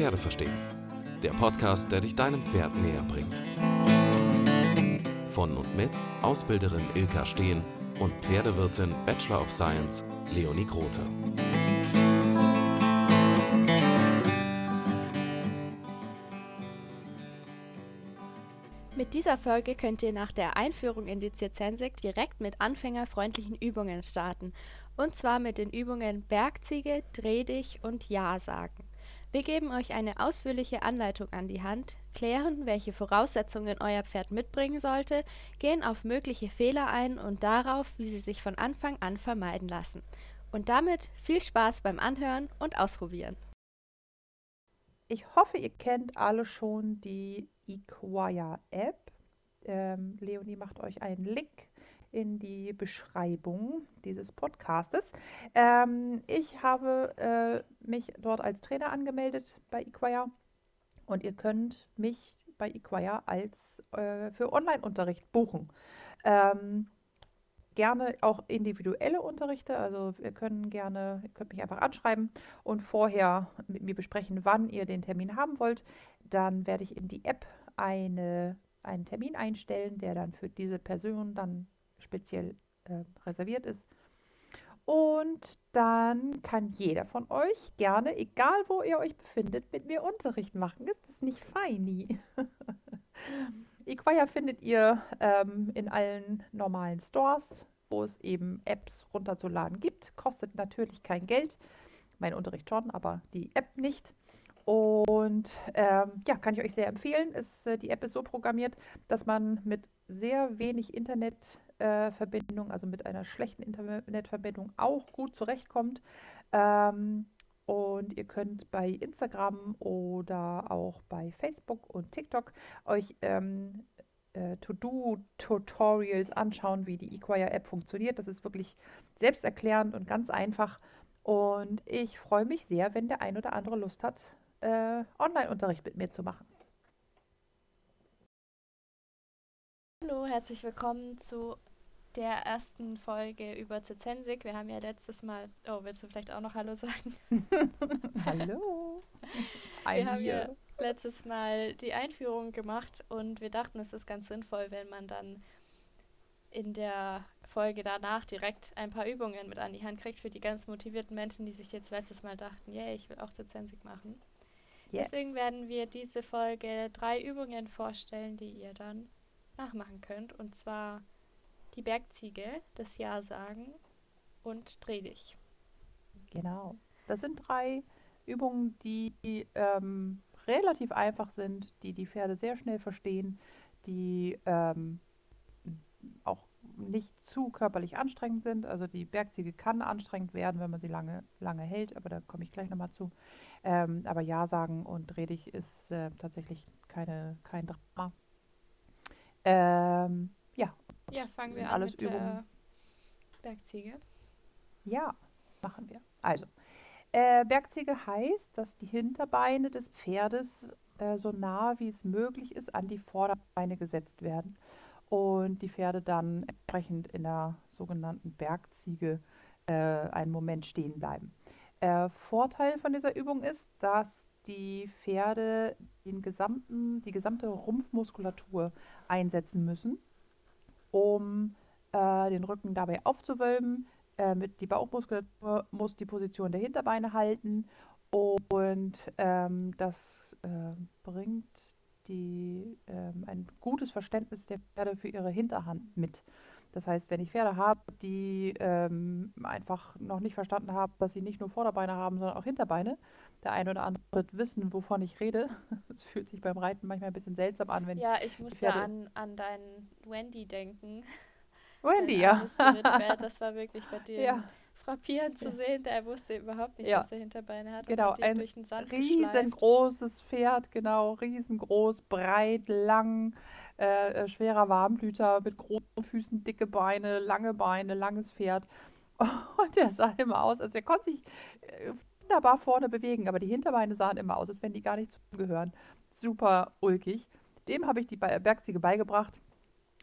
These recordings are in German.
Pferde verstehen. Der Podcast, der dich deinem Pferd näher bringt. Von und mit Ausbilderin Ilka Steen und Pferdewirtin Bachelor of Science Leonie Grote. Mit dieser Folge könnt ihr nach der Einführung in die Zirzensik direkt mit anfängerfreundlichen Übungen starten. Und zwar mit den Übungen Bergziege, Dreh dich und Ja sagen. Wir geben euch eine ausführliche Anleitung an die Hand, klären, welche Voraussetzungen euer Pferd mitbringen sollte, gehen auf mögliche Fehler ein und darauf, wie sie sich von Anfang an vermeiden lassen. Und damit viel Spaß beim Anhören und Ausprobieren. Ich hoffe, ihr kennt alle schon die Equire-App. Ähm, Leonie macht euch einen Link in die Beschreibung dieses Podcastes. Ähm, ich habe äh, mich dort als Trainer angemeldet bei Equire und ihr könnt mich bei Equire als äh, für Online-Unterricht buchen. Ähm, gerne auch individuelle Unterrichte, also wir können gerne, ihr könnt mich einfach anschreiben und vorher mit mir besprechen, wann ihr den Termin haben wollt. Dann werde ich in die App eine, einen Termin einstellen, der dann für diese Person dann speziell äh, reserviert ist. Und dann kann jeder von euch gerne, egal wo ihr euch befindet, mit mir Unterricht machen. Ist das nicht feini? Equire findet ihr ähm, in allen normalen Stores, wo es eben Apps runterzuladen gibt. Kostet natürlich kein Geld. Mein Unterricht schon, aber die App nicht. Und ähm, ja, kann ich euch sehr empfehlen. Ist, äh, die App ist so programmiert, dass man mit sehr wenig Internetverbindung, äh, also mit einer schlechten Internetverbindung, auch gut zurechtkommt. Ähm, und ihr könnt bei Instagram oder auch bei Facebook und TikTok euch ähm, äh, To-Do-Tutorials anschauen, wie die Equire-App funktioniert. Das ist wirklich selbsterklärend und ganz einfach. Und ich freue mich sehr, wenn der ein oder andere Lust hat, äh, Online-Unterricht mit mir zu machen. Hallo, herzlich willkommen zu der ersten Folge über Zizensik. Wir haben ja letztes Mal, oh, willst du vielleicht auch noch Hallo sagen? Hallo. wir haben ja letztes Mal die Einführung gemacht und wir dachten, es ist ganz sinnvoll, wenn man dann in der Folge danach direkt ein paar Übungen mit an die Hand kriegt für die ganz motivierten Menschen, die sich jetzt letztes Mal dachten, yeah, ich will auch Zizensik machen. Yeah. Deswegen werden wir diese Folge drei Übungen vorstellen, die ihr dann nachmachen könnt. Und zwar die Bergziege, das Ja sagen und Dreh dich. Genau. Das sind drei Übungen, die ähm, relativ einfach sind, die die Pferde sehr schnell verstehen, die ähm, auch nicht zu körperlich anstrengend sind. Also die Bergziege kann anstrengend werden, wenn man sie lange, lange hält, aber da komme ich gleich nochmal zu. Ähm, aber Ja sagen und dreh dich ist äh, tatsächlich keine, kein Drama. Ähm, ja. Ja, fangen wir an mit Übungen. der Bergziege. Ja, machen wir. Also, äh, Bergziege heißt, dass die Hinterbeine des Pferdes äh, so nah wie es möglich ist an die Vorderbeine gesetzt werden und die Pferde dann entsprechend in der sogenannten Bergziege äh, einen Moment stehen bleiben. Äh, Vorteil von dieser Übung ist, dass die Pferde den gesamten, die gesamte Rumpfmuskulatur einsetzen müssen, um äh, den Rücken dabei aufzuwölben. Äh, mit die Bauchmuskulatur muss die Position der Hinterbeine halten und ähm, das äh, bringt die, ähm, ein gutes Verständnis der Pferde für ihre Hinterhand mit. Das heißt, wenn ich Pferde habe, die ähm, einfach noch nicht verstanden haben, dass sie nicht nur Vorderbeine haben, sondern auch Hinterbeine, der eine oder andere wird wissen, wovon ich rede. Es fühlt sich beim Reiten manchmal ein bisschen seltsam an, wenn Ja, ich musste an, an deinen Wendy denken. Wendy, ja. Das war wirklich bei dir ja. frappierend zu sehen. Der wusste überhaupt nicht, ja. dass er Hinterbeine hat. Genau, ein durch den Sand riesengroßes Pferd, genau, riesengroß, breit, lang äh, äh, schwerer Warmblüter mit großen Füßen, dicke Beine, lange Beine, langes Pferd. Und der sah immer aus, also der konnte sich äh, wunderbar vorne bewegen, aber die Hinterbeine sahen immer aus, als wenn die gar nicht zugehören. Super ulkig. Dem habe ich die Bergziege beigebracht.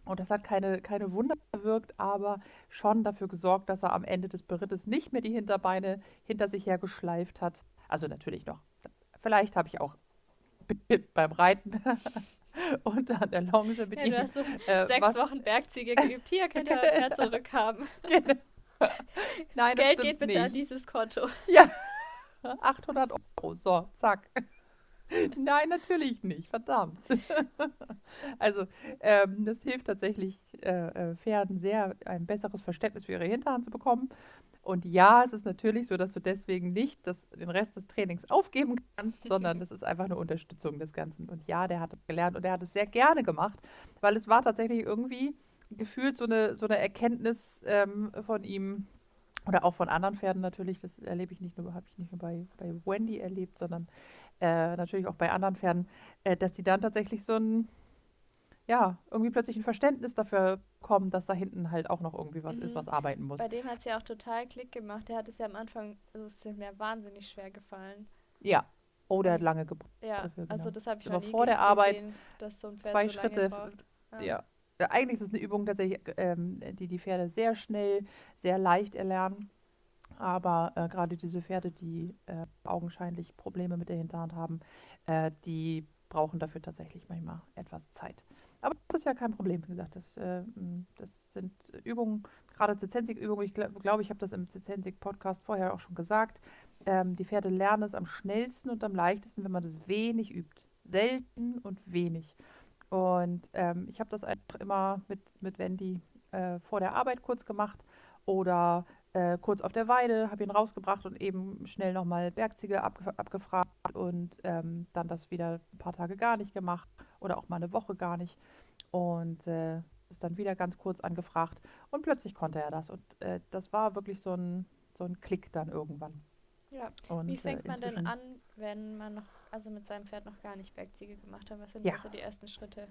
Und das hat keine, keine Wunder bewirkt, aber schon dafür gesorgt, dass er am Ende des Berittes nicht mehr die Hinterbeine hinter sich her geschleift hat. Also natürlich noch vielleicht habe ich auch beim Reiten und an der Longe mit Ja, ihm. du hast so äh, sechs Wochen Bergziege geübt. Hier könnt ihr euer Pferd zurückhaben. Das Nein, das Geld geht bitte an nicht. dieses Konto. Ja, 800 Euro. So, zack. Nein, natürlich nicht. Verdammt. Also, ähm, das hilft tatsächlich äh, äh, Pferden sehr, ein besseres Verständnis für ihre Hinterhand zu bekommen. Und ja, es ist natürlich so, dass du deswegen nicht das, den Rest des Trainings aufgeben kannst, sondern es ist einfach eine Unterstützung des Ganzen. Und ja, der hat es gelernt und er hat es sehr gerne gemacht, weil es war tatsächlich irgendwie gefühlt so eine, so eine Erkenntnis ähm, von ihm oder auch von anderen Pferden natürlich. Das erlebe ich nicht nur, habe ich nicht nur bei, bei Wendy erlebt, sondern äh, natürlich auch bei anderen Pferden, äh, dass die dann tatsächlich so ein, ja, irgendwie plötzlich ein Verständnis dafür kommen, dass da hinten halt auch noch irgendwie was ist, Mhm. was arbeiten muss. Bei dem hat es ja auch total Klick gemacht. Der hat es ja am Anfang, also es ist mir wahnsinnig schwer gefallen. Ja. Oh, der hat lange gebraucht. Ja, Dafür, also genau. das habe ich Aber noch nie vor der Arbeit gesehen, dass so ein Pferd Zwei so Schritte. braucht. Ja. ja. Eigentlich ist es eine Übung tatsächlich, ähm, die die Pferde sehr schnell, sehr leicht erlernen. Aber äh, gerade diese Pferde, die äh, augenscheinlich Probleme mit der Hinterhand haben, äh, die brauchen dafür tatsächlich manchmal etwas Zeit. Aber das ist ja kein Problem, wie gesagt. Das, äh, das sind Übungen, gerade Zizensik-Übungen. Ich glaube, glaub, ich habe das im Zizensik-Podcast vorher auch schon gesagt. Ähm, die Pferde lernen es am schnellsten und am leichtesten, wenn man das wenig übt. Selten und wenig. Und ähm, ich habe das einfach immer mit, mit Wendy äh, vor der Arbeit kurz gemacht oder äh, kurz auf der Weide, habe ihn rausgebracht und eben schnell nochmal Bergziege abge abgefragt und ähm, dann das wieder ein paar Tage gar nicht gemacht oder auch mal eine Woche gar nicht. Und äh, ist dann wieder ganz kurz angefragt und plötzlich konnte er das. Und äh, das war wirklich so ein, so ein Klick dann irgendwann. Ja. Und, Wie äh, fängt man denn an, wenn man noch, also mit seinem Pferd noch gar nicht Bergziege gemacht hat? Was sind Ja. so die ersten Schritte?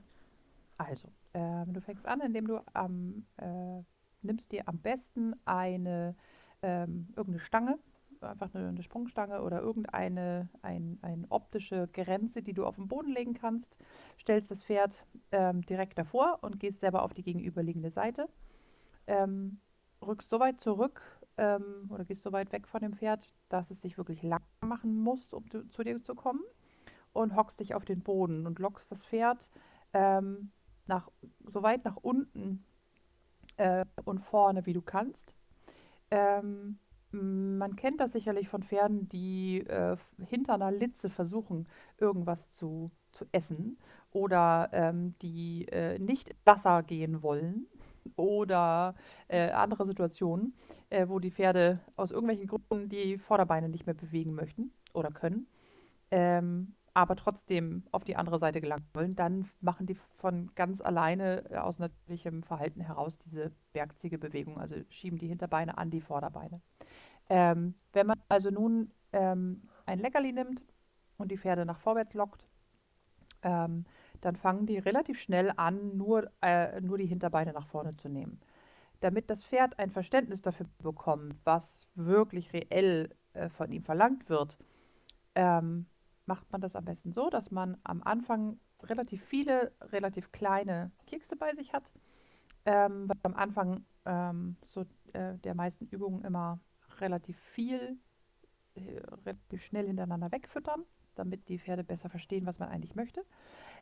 Also, ähm, du fängst an, indem du am, äh, nimmst dir am besten eine ähm, irgendeine Stange, einfach eine, eine Sprungstange oder irgendeine ein, eine optische Grenze, die du auf den Boden legen kannst, stellst das Pferd ähm, direkt davor und gehst selber auf die gegenüberliegende Seite. Ähm, rückst so weit zurück ähm, oder gehst so weit weg von dem Pferd, dass es sich wirklich lang machen muss, um zu, zu dir zu kommen und hockst dich auf den Boden und lockst das Pferd ähm, nach, so weit nach unten äh, und vorne, wie du kannst. Ähm, man kennt das sicherlich von Pferden, die äh, hinter einer Litze versuchen, irgendwas zu, zu essen oder ähm, die äh, nicht Wasser gehen wollen oder äh, andere Situationen, äh, wo die Pferde aus irgendwelchen Gründen die Vorderbeine nicht mehr bewegen möchten oder können ähm, aber trotzdem auf die andere Seite gelangen wollen, dann machen die von ganz alleine äh, aus natürlichem Verhalten heraus diese Bergziegebewegung, also schieben die Hinterbeine an die Vorderbeine. Ähm, wenn man also nun ähm, ein Leckerli nimmt und die Pferde nach vorwärts lockt, ähm, dann fangen die relativ schnell an, nur, äh, nur die Hinterbeine nach vorne zu nehmen. Damit das Pferd ein Verständnis dafür bekommt, was wirklich reell äh, von ihm verlangt wird, ähm, macht man das am besten so, dass man am Anfang relativ viele, relativ kleine Kekse bei sich hat. Ähm, weil am Anfang ähm, so äh, der meisten Übungen immer relativ viel, äh, relativ schnell hintereinander wegfüttern, damit die Pferde besser verstehen, was man eigentlich möchte.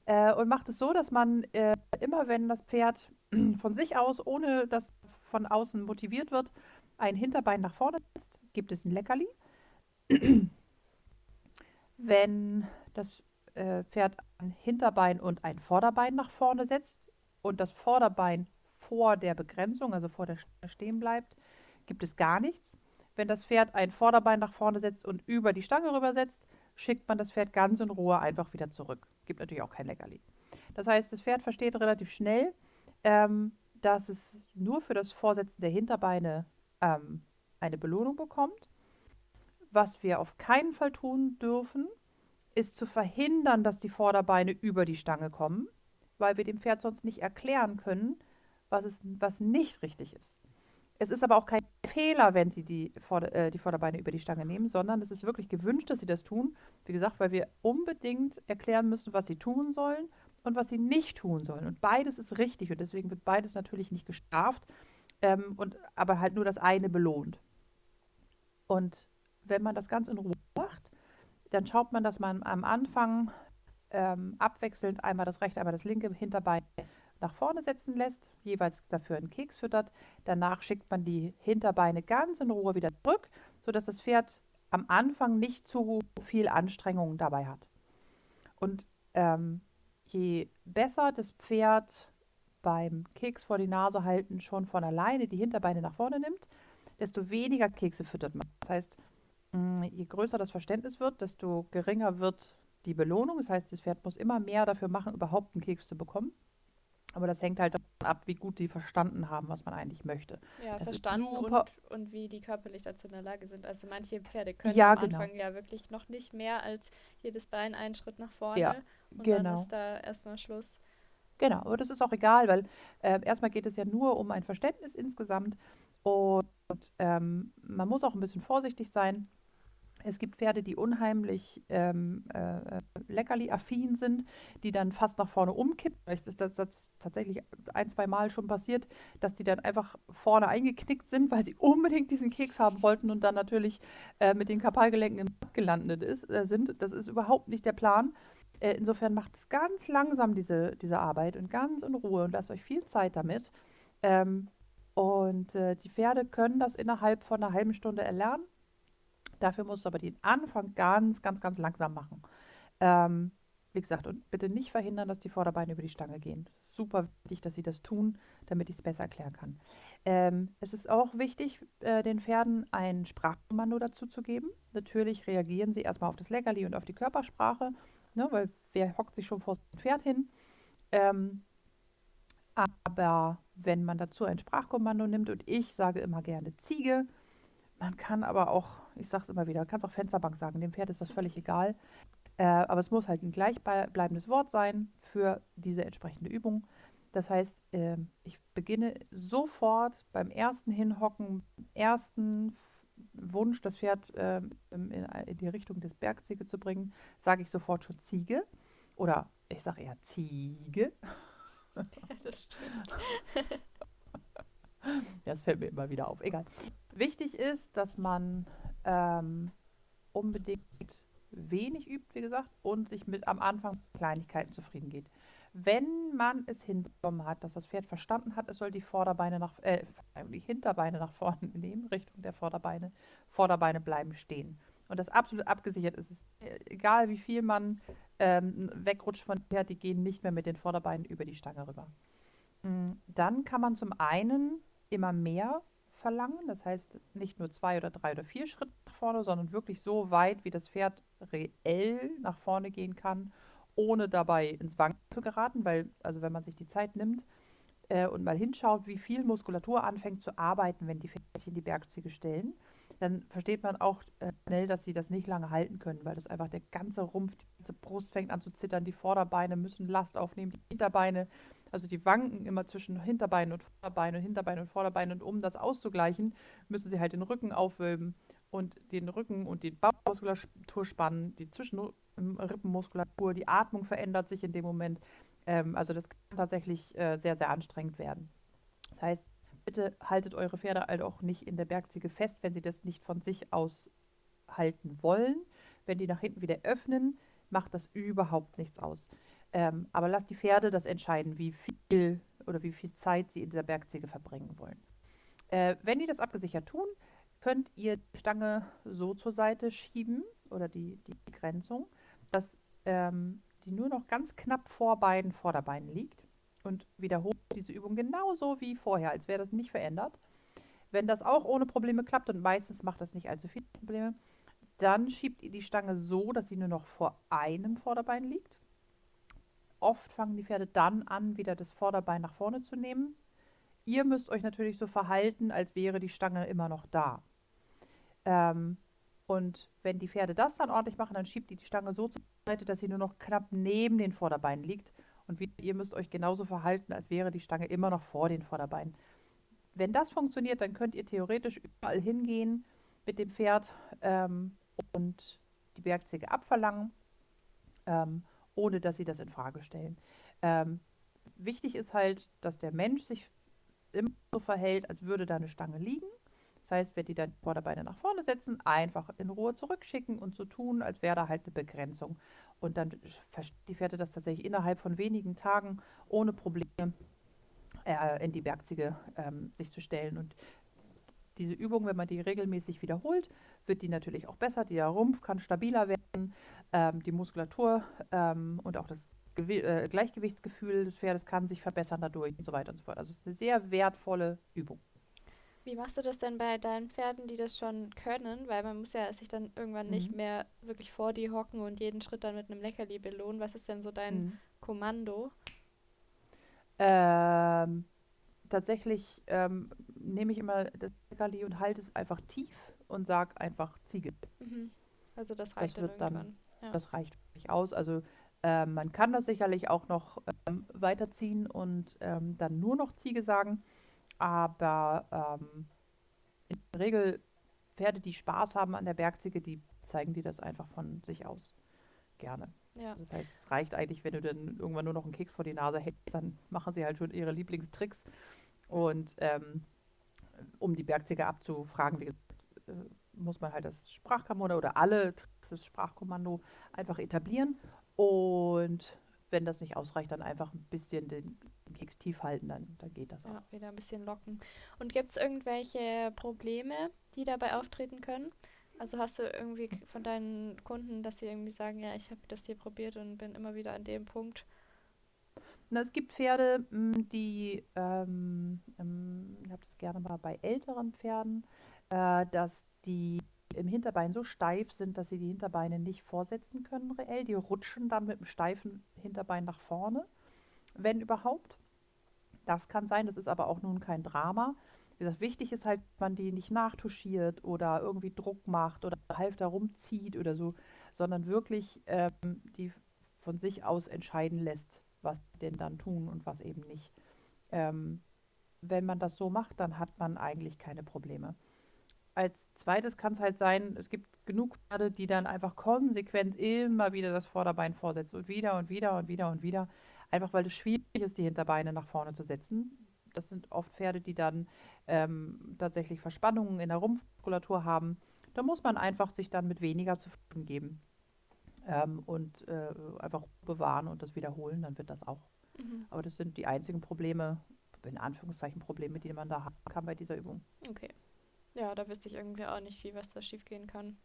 Äh, und macht es so, dass man äh, immer, wenn das Pferd von sich aus, ohne dass von außen motiviert wird, ein Hinterbein nach vorne setzt, gibt es ein Leckerli. Wenn das äh, Pferd ein Hinterbein und ein Vorderbein nach vorne setzt und das Vorderbein vor der Begrenzung, also vor der stehen bleibt, gibt es gar nichts. Wenn das Pferd ein Vorderbein nach vorne setzt und über die Stange rübersetzt, schickt man das Pferd ganz in Ruhe einfach wieder zurück. Gibt natürlich auch kein Leckerli. Das heißt, das Pferd versteht relativ schnell, ähm, dass es nur für das Vorsetzen der Hinterbeine ähm, eine Belohnung bekommt. Was wir auf keinen Fall tun dürfen, ist zu verhindern, dass die Vorderbeine über die Stange kommen, weil wir dem Pferd sonst nicht erklären können, was, es, was nicht richtig ist. Es ist aber auch kein Fehler, wenn sie die, Vorder-, äh, die Vorderbeine über die Stange nehmen, sondern es ist wirklich gewünscht, dass sie das tun. Wie gesagt, weil wir unbedingt erklären müssen, was sie tun sollen und was sie nicht tun sollen. Und beides ist richtig und deswegen wird beides natürlich nicht gestraft, ähm, und, aber halt nur das eine belohnt. Und wenn man das ganz in Ruhe macht, dann schaut man, dass man am Anfang ähm, abwechselnd einmal das rechte, einmal das linke Hinterbein nach vorne setzen lässt, jeweils dafür einen Keks füttert. Danach schickt man die Hinterbeine ganz in Ruhe wieder zurück, sodass das Pferd am Anfang nicht zu viel Anstrengung dabei hat. Und ähm, je besser das Pferd beim Keks vor die Nase halten schon von alleine die Hinterbeine nach vorne nimmt, desto weniger Kekse füttert man. Das heißt, je größer das Verständnis wird, desto geringer wird die Belohnung. Das heißt, das Pferd muss immer mehr dafür machen, überhaupt einen Keks zu bekommen. Aber das hängt halt davon ab, wie gut die verstanden haben, was man eigentlich möchte. Ja, es verstanden und, und wie die körperlich dazu in der Lage sind. Also manche Pferde können ja, am genau. Anfang ja wirklich noch nicht mehr als jedes Bein einen Schritt nach vorne. Ja, und genau. dann ist da erstmal Schluss. Genau, aber das ist auch egal, weil äh, erstmal geht es ja nur um ein Verständnis insgesamt und ähm, man muss auch ein bisschen vorsichtig sein. Es gibt Pferde, die unheimlich ähm, äh, leckerli-affin sind, die dann fast nach vorne umkippen. Das ist das, das tatsächlich ein, zwei Mal schon passiert, dass die dann einfach vorne eingeknickt sind, weil sie unbedingt diesen Keks haben wollten und dann natürlich äh, mit den Kapalgelenken im Bad gelandet ist, äh, sind. Das ist überhaupt nicht der Plan. Äh, insofern macht es ganz langsam diese, diese Arbeit und ganz in Ruhe und lasst euch viel Zeit damit. Ähm, und äh, die Pferde können das innerhalb von einer halben Stunde erlernen. Dafür musst du aber den Anfang ganz, ganz, ganz langsam machen. Ähm, wie gesagt, und bitte nicht verhindern, dass die Vorderbeine über die Stange gehen. Super wichtig, dass sie das tun, damit ich es besser erklären kann. Ähm, es ist auch wichtig, äh, den Pferden ein Sprachkommando dazu zu geben. Natürlich reagieren sie erstmal auf das Leckerli und auf die Körpersprache, ne, weil wer hockt sich schon vor das Pferd hin. Ähm, aber wenn man dazu ein Sprachkommando nimmt und ich sage immer gerne Ziege, man kann aber auch, ich sage es immer wieder, kann es auch Fensterbank sagen, dem Pferd ist das völlig egal. Äh, aber es muss halt ein gleichbleibendes Wort sein für diese entsprechende Übung. Das heißt, äh, ich beginne sofort beim ersten Hinhocken, ersten Wunsch, das Pferd äh, in, in, die Richtung des Bergziege zu bringen, sage ich sofort schon Ziege. Oder ich sage eher Ziege. Ja, das stimmt. Das fällt mir immer wieder auf. Egal. Wichtig ist, dass man ähm, unbedingt wenig übt, wie gesagt, und sich mit am Anfang Kleinigkeiten zufrieden geht. Wenn man es hinbekommen hat, dass das Pferd verstanden hat, es soll die Vorderbeine nach, äh, die Hinterbeine nach vorne nehmen, Richtung der Vorderbeine, Vorderbeine bleiben stehen. Und das absolut abgesichert ist. Ist egal, wie viel man ähm, wegrutscht von Pferd, die gehen nicht mehr mit den Vorderbeinen über die Stange rüber. Mm, dann kann man zum einen immer mehr verlangen. Das heißt, nicht nur zwei oder drei oder vier Schritte nach vorne, sondern wirklich so weit, wie das Pferd reell nach vorne gehen kann, ohne dabei ins Wanken zu geraten. Weil, also wenn man sich die Zeit nimmt äh, und mal hinschaut, wie viel Muskulatur anfängt zu arbeiten, wenn die Pferdchen die Bergziege stellen, dann versteht man auch äh, schnell, dass sie das nicht lange halten können, weil das einfach der ganze Rumpf, die ganze Brust fängt an zu zittern, die Vorderbeine müssen Last aufnehmen, die Hinterbeine also die wanken immer zwischen Hinterbein und Vorderbein und Hinterbein und Vorderbein. Und um das auszugleichen, müssen sie halt den Rücken aufwölben und den Rücken und die Bauchmuskulatur spannen, die Zwischenrippenmuskulatur, die Atmung verändert sich in dem Moment. Ähm, also das kann tatsächlich äh, sehr, sehr anstrengend werden. Das heißt, bitte haltet eure Pferde halt auch nicht in der Bergziege fest, wenn sie das nicht von sich aus halten wollen. Wenn die nach hinten wieder öffnen, macht das überhaupt nichts aus. Ähm, aber lasst die Pferde das entscheiden, wie viel oder wie viel Zeit sie in dieser Bergziege verbringen wollen. Äh, wenn die das abgesichert tun, könnt ihr die Stange so zur Seite schieben oder die, die Begrenzung, dass ähm, die nur noch ganz knapp vor beiden Vorderbeinen liegt und wiederholt diese Übung genauso wie vorher, als wäre das nicht verändert. Wenn das auch ohne Probleme klappt und meistens macht das nicht allzu viele Probleme, dann schiebt ihr die Stange so, dass sie nur noch vor einem Vorderbein liegt oft fangen die Pferde dann an, wieder das Vorderbein nach vorne zu nehmen. Ihr müsst euch natürlich so verhalten, als wäre die Stange immer noch da. Ähm, und wenn die Pferde das dann ordentlich machen, dann schiebt ihr die Stange so zur Seite, dass sie nur noch knapp neben den Vorderbeinen liegt. Und ihr müsst euch genauso verhalten, als wäre die Stange immer noch vor den Vorderbeinen. Wenn das funktioniert, dann könnt ihr theoretisch überall hingehen mit dem Pferd ähm, und die Bergziege abverlangen. Ähm, ohne dass sie das in Frage stellen. Ähm, wichtig ist halt, dass der Mensch sich immer so verhält, als würde da eine Stange liegen. Das heißt, wenn die dann Vorderbeine nach vorne setzen, einfach in Ruhe zurückschicken und so tun, als wäre da halt eine Begrenzung. Und dann verstehen die Pferde das tatsächlich innerhalb von wenigen Tagen ohne Probleme äh, in die Bergziege ähm, sich zu stellen. Und diese Übung, wenn man die regelmäßig wiederholt, wird die natürlich auch besser. Der Rumpf kann stabiler werden, ähm, die Muskulatur ähm, und auch das Gewi äh, Gleichgewichtsgefühl des Pferdes kann sich verbessern dadurch und so weiter und so fort. Also es ist eine sehr wertvolle Übung. Wie machst du das denn bei deinen Pferden, die das schon können? Weil man muss ja sich dann irgendwann mhm. nicht mehr wirklich vor die hocken und jeden Schritt dann mit einem Leckerli belohnen. Was ist denn so dein mhm. Kommando? Ähm, tatsächlich ähm, nehme ich immer das Leckerli und halte es einfach tief und sage einfach Ziege. Mhm. Also das reicht das dann irgendwann. Dann, ja. Das reicht nicht aus. Also ähm, man kann das sicherlich auch noch ähm, weiterziehen und ähm, dann nur noch Ziege sagen. Aber ähm, in der Regel Pferde, die Spaß haben an der Bergziege, die zeigen dir das einfach von sich aus gerne. Ja. Das heißt, es reicht eigentlich, wenn du dann irgendwann nur noch einen Keks vor die Nase hältst, dann machen sie halt schon ihre Lieblingstricks. Und ähm, um die Bergziege abzufragen, wie gesagt, äh, muss man halt das Sprachkommando oder alle Tricks des Sprachkommando einfach etablieren. Und wenn das nicht ausreicht, dann einfach ein bisschen den Keks tief halten, dann, dann geht das auch. Ja, wieder ein bisschen locken. Und gibt es irgendwelche Probleme, die dabei auftreten können? Also hast du irgendwie von deinen Kunden, dass sie irgendwie sagen, ja, ich habe das hier probiert und bin immer wieder an dem Punkt? Na, es gibt Pferde, hm, die, ähm, ich habe das gerne mal bei älteren Pferden, äh, dass die im Hinterbein so steif sind, dass sie die Hinterbeine nicht vorsetzen können reell. Die rutschen dann mit dem steifen Hinterbein nach vorne, wenn überhaupt. Das kann sein, das ist aber auch nun kein Drama. Gesagt, wichtig ist halt, man die nicht nachtuschiert oder irgendwie Druck macht oder halb da rumzieht oder so, sondern wirklich ähm, die von sich aus entscheiden lässt, was denn dann tun und was eben nicht. Ähm, wenn man das so macht, dann hat man eigentlich keine Probleme. Als zweites kann es halt sein, es gibt genug Pferde, die dann einfach konsequent immer wieder das Vorderbein vorsetzen und wieder und wieder und wieder und wieder. Einfach weil es schwierig ist, die Hinterbeine nach vorne zu setzen. Das sind oft Pferde, die dann ähm, tatsächlich Verspannungen in der Rumpfmuskulatur haben. Da muss man einfach sich dann mit weniger zufrieden geben ähm, und äh, einfach bewahren und das wiederholen, dann wird das auch. Mhm. Aber das sind die einzigen Probleme, in Anführungszeichen Probleme, die man da haben kann bei dieser Übung. Okay. Ja, da wüsste ich irgendwie auch nicht, wie was da schiefgehen kann.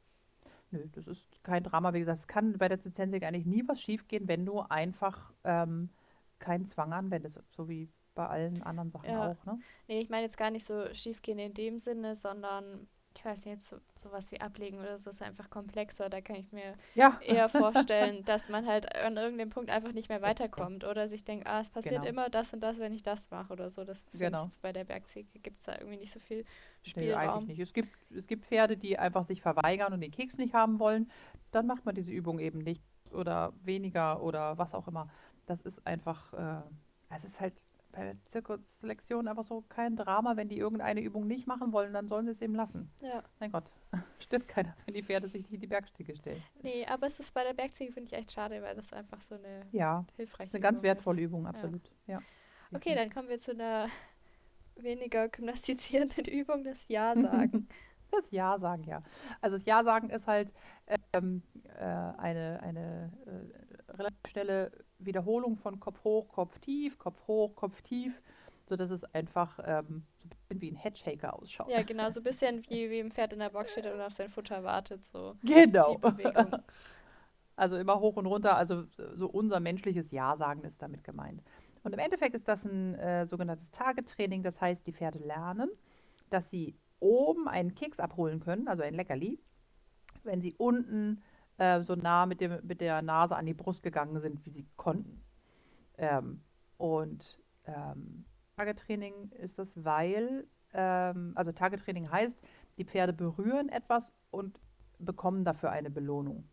Nö, das ist kein Drama. Wie gesagt, es kann bei der Zizensik eigentlich nie was schiefgehen, wenn du einfach ähm, keinen Zwang anwendest, so wie bei allen anderen Sachen ja. auch. Ne? Nee, ich meine jetzt gar nicht so schiefgehen in dem Sinne, sondern ich weiß nicht, so, sowas wie ablegen oder so ist einfach komplexer. Da kann ich mir ja. eher vorstellen, dass man halt an irgendeinem Punkt einfach nicht mehr weiterkommt oder sich denkt, ah, es passiert genau. immer das und das, wenn ich das mache oder so. Das genau. jetzt bei der Bergziege gibt es da irgendwie nicht so viel Spielraum. Nee, eigentlich nicht. Es gibt, es gibt Pferde, die einfach sich verweigern und den Keks nicht haben wollen. Dann macht man diese Übung eben nicht oder weniger oder was auch immer. Das ist einfach, äh, es ist halt bei der Zirkusselektion einfach so kein Drama. Wenn die irgendeine Übung nicht machen wollen, dann sollen sie es eben lassen. Ja. Mein Gott, stirbt keiner, wenn die Pferde sich nicht in die Bergziege stellen. Nee, aber es ist bei der Bergziege, finde ich echt schade, weil das einfach so eine ja, hilfreiche ist. eine ganz wertvolle ist. Übung, absolut. Ja. ja. Okay, dann kommen wir zu einer weniger gymnastizierenden Übung, das Ja-Sagen. das Ja-Sagen, ja. Also das Ja-Sagen ist halt ähm, äh, eine, eine äh, relativ schnelle Wiederholung von Kopf hoch, Kopf tief, Kopf hoch, Kopf tief, sodass es einfach ähm, so ein bisschen wie ein Headshaker ausschaut. Ja, genau, so ein bisschen wie, wie ein Pferd in der Box steht und auf sein Futter wartet, so. Genau. also immer hoch und runter, also so unser menschliches Ja-Sagen ist damit gemeint. Und im Endeffekt ist das ein äh, sogenanntes Tagetraining, das heißt, die Pferde lernen, dass sie oben einen Keks abholen können, also ein Leckerli, wenn sie unten äh, so nah mit, dem, mit der Nase an die Brust gegangen sind, wie sie konnten. Ähm, und ähm, Tagetraining ist das, weil, ähm, also Tagetraining heißt, die Pferde berühren etwas und bekommen dafür eine Belohnung.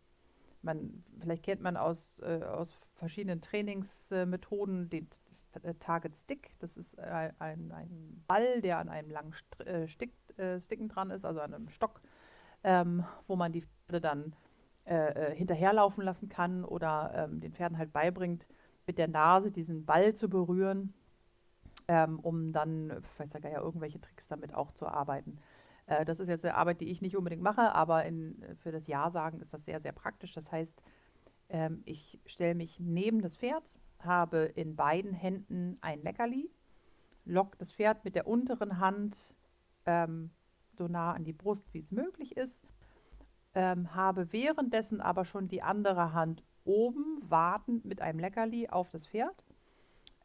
Man, vielleicht kennt man aus, äh, aus verschiedenen Trainingsmethoden den äh, Target Stick. Das ist ein, ein, ein, Ball, der an einem langen St äh, Stick, äh, Sticken dran ist, also an einem Stock, ähm, wo man die Pferde dann äh, äh, hinterherlaufen lassen kann oder ähm, den Pferden halt beibringt, mit der Nase diesen Ball zu berühren, ähm, um dann, weiß ja ja, irgendwelche Tricks damit auch zu arbeiten. Äh, das ist jetzt eine Arbeit, die ich nicht unbedingt mache, aber in, für das Ja sagen ist das sehr, sehr praktisch. Das heißt, ähm, ich stelle mich neben das Pferd, habe in beiden Händen ein Leckerli, lock das Pferd mit der unteren Hand ähm, so nah an die Brust, wie es möglich ist, ähm, habe währenddessen aber schon die andere Hand oben, wartend mit einem Leckerli auf das Pferd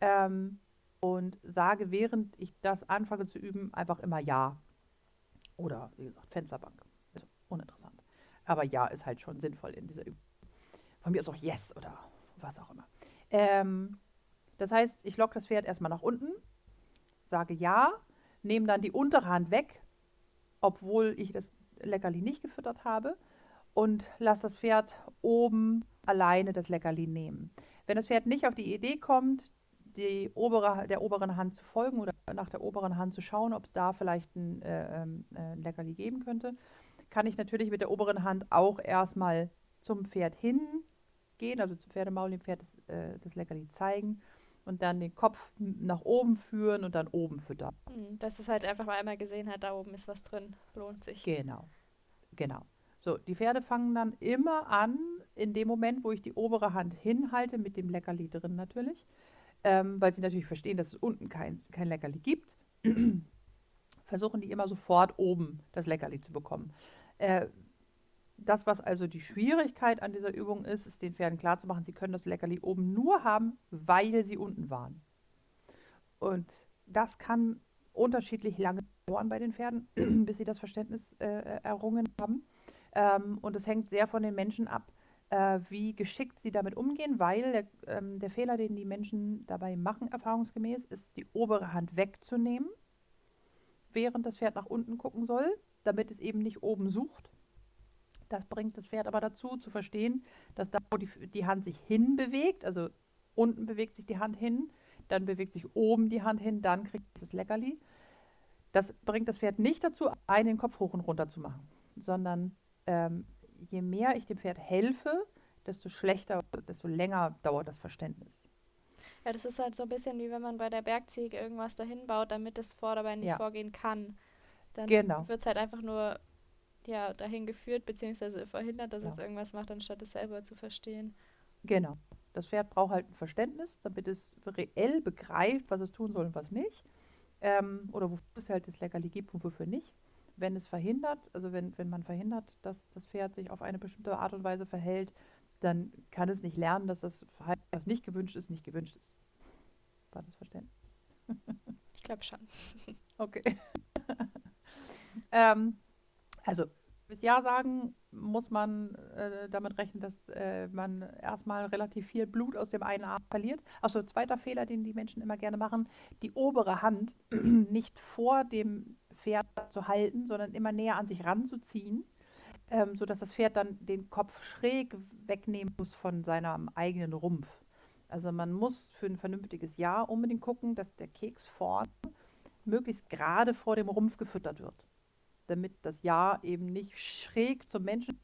ähm, und sage, während ich das anfange zu üben, einfach immer Ja. Oder, wie gesagt, Fensterbank. Also uninteressant. Aber Ja ist halt schon sinnvoll in dieser Übung. Von mir ist auch Yes oder was auch immer. Ähm, das heißt, ich locke das Pferd erstmal nach unten, sage Ja, nehme dann die untere Hand weg, obwohl ich das Leckerli nicht gefüttert habe und lasse das Pferd oben alleine das Leckerli nehmen. Wenn das Pferd nicht auf die Idee kommt, die obere, der oberen Hand zu folgen oder nach der oberen Hand zu schauen, ob es da vielleicht ein, äh, ähm, äh, ein Leckerli geben könnte, kann ich natürlich mit der oberen Hand auch erstmal zum Pferd hingehen, also zum Pferdemaul dem Pferd das, äh, das Leckerli zeigen und dann den Kopf nach oben führen und dann oben füttern. Hm, dass es halt einfach mal einmal gesehen hat, da oben ist was drin, lohnt sich. Genau, genau. So, die Pferde fangen dann immer an, in dem Moment, wo ich die obere Hand hinhalte, mit dem Leckerli drin natürlich, ähm, weil sie natürlich verstehen, dass es unten kein, kein Leckerli gibt, versuchen die immer sofort oben das Leckerli zu bekommen. Äh, das, was also die Schwierigkeit an dieser Übung ist, ist den Pferden klarzumachen, sie können das Leckerli oben nur haben, weil sie unten waren. Und das kann unterschiedlich lange dauern bei den Pferden, bis sie das Verständnis äh, errungen haben. Ähm, und es hängt sehr von den Menschen ab, äh, wie geschickt sie damit umgehen, weil der, ähm, der Fehler, den die Menschen dabei machen, erfahrungsgemäß, ist, die obere Hand wegzunehmen, während das Pferd nach unten gucken soll, damit es eben nicht oben sucht. Das bringt das Pferd aber dazu, zu verstehen, dass da, wo die, die Hand sich hinbewegt, also unten bewegt sich die Hand hin, dann bewegt sich oben die Hand hin, dann kriegt es das Leckerli. Das bringt das Pferd nicht dazu, einen den Kopf hoch und runter zu machen, sondern ähm, je mehr ich dem Pferd helfe, desto schlechter, desto länger dauert das Verständnis. Ja, das ist halt so ein bisschen wie wenn man bei der Bergziege irgendwas dahin baut, damit das Vorderbein nicht ja. vorgehen kann. Dann genau. wird es halt einfach nur ja, dahin geführt, beziehungsweise verhindert, dass ja. es irgendwas macht, anstatt es selber zu verstehen. Genau. Das Pferd braucht halt ein Verständnis, damit es reell begreift, was es tun soll und was nicht. Ähm, oder wofür es halt das Leckerli gibt und wofür nicht wenn es verhindert, also wenn, wenn man verhindert, dass das Pferd sich auf eine bestimmte Art und Weise verhält, dann kann es nicht lernen, dass das Verhalten, was nicht gewünscht ist, nicht gewünscht ist. War das verständlich? Ich glaube schon. Okay. ähm, Ja sagen muss man äh, damit rechnen, dass äh, man erstmal relativ viel Blut aus dem einen Arm verliert. Achso, zweiter Fehler, den die Menschen immer gerne machen, die obere Hand nicht vor dem Pferd zu halten, sondern immer näher an sich ranzuziehen, ähm, sodass das Pferd dann den Kopf schräg wegnehmen muss von seinem eigenen Rumpf. Also man muss für ein vernünftiges Ja unbedingt gucken, dass der Keks vorne möglichst gerade vor dem Rumpf gefüttert wird. Damit das Ja eben nicht schräg zum Menschen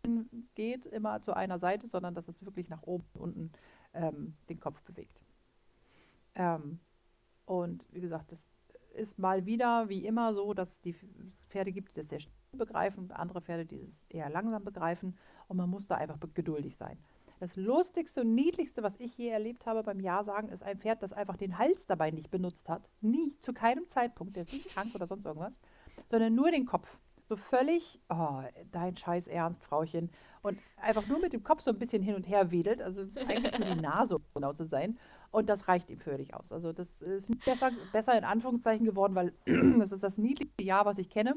geht, immer zu einer Seite, sondern dass es wirklich nach oben und unten ähm, den Kopf bewegt. Ähm, und wie gesagt, das ist mal wieder wie immer so, dass es die Pferde gibt, die das sehr schnell begreifen und andere Pferde, die es eher langsam begreifen. Und man muss da einfach geduldig sein. Das lustigste und niedlichste, was ich je erlebt habe beim Ja-Sagen, ist ein Pferd, das einfach den Hals dabei nicht benutzt hat. Nie, zu keinem Zeitpunkt. Der ist nicht krank oder sonst irgendwas, sondern nur den Kopf. So völlig, oh, dein Scheiß Ernst, Frauchen. Und einfach nur mit dem Kopf so ein bisschen hin und her wedelt, also eigentlich nur die Nase, um genau zu sein. Und das reicht ihm völlig aus. Also das ist besser, besser in Anführungszeichen geworden, weil das ist das niedlichste Jahr, was ich kenne.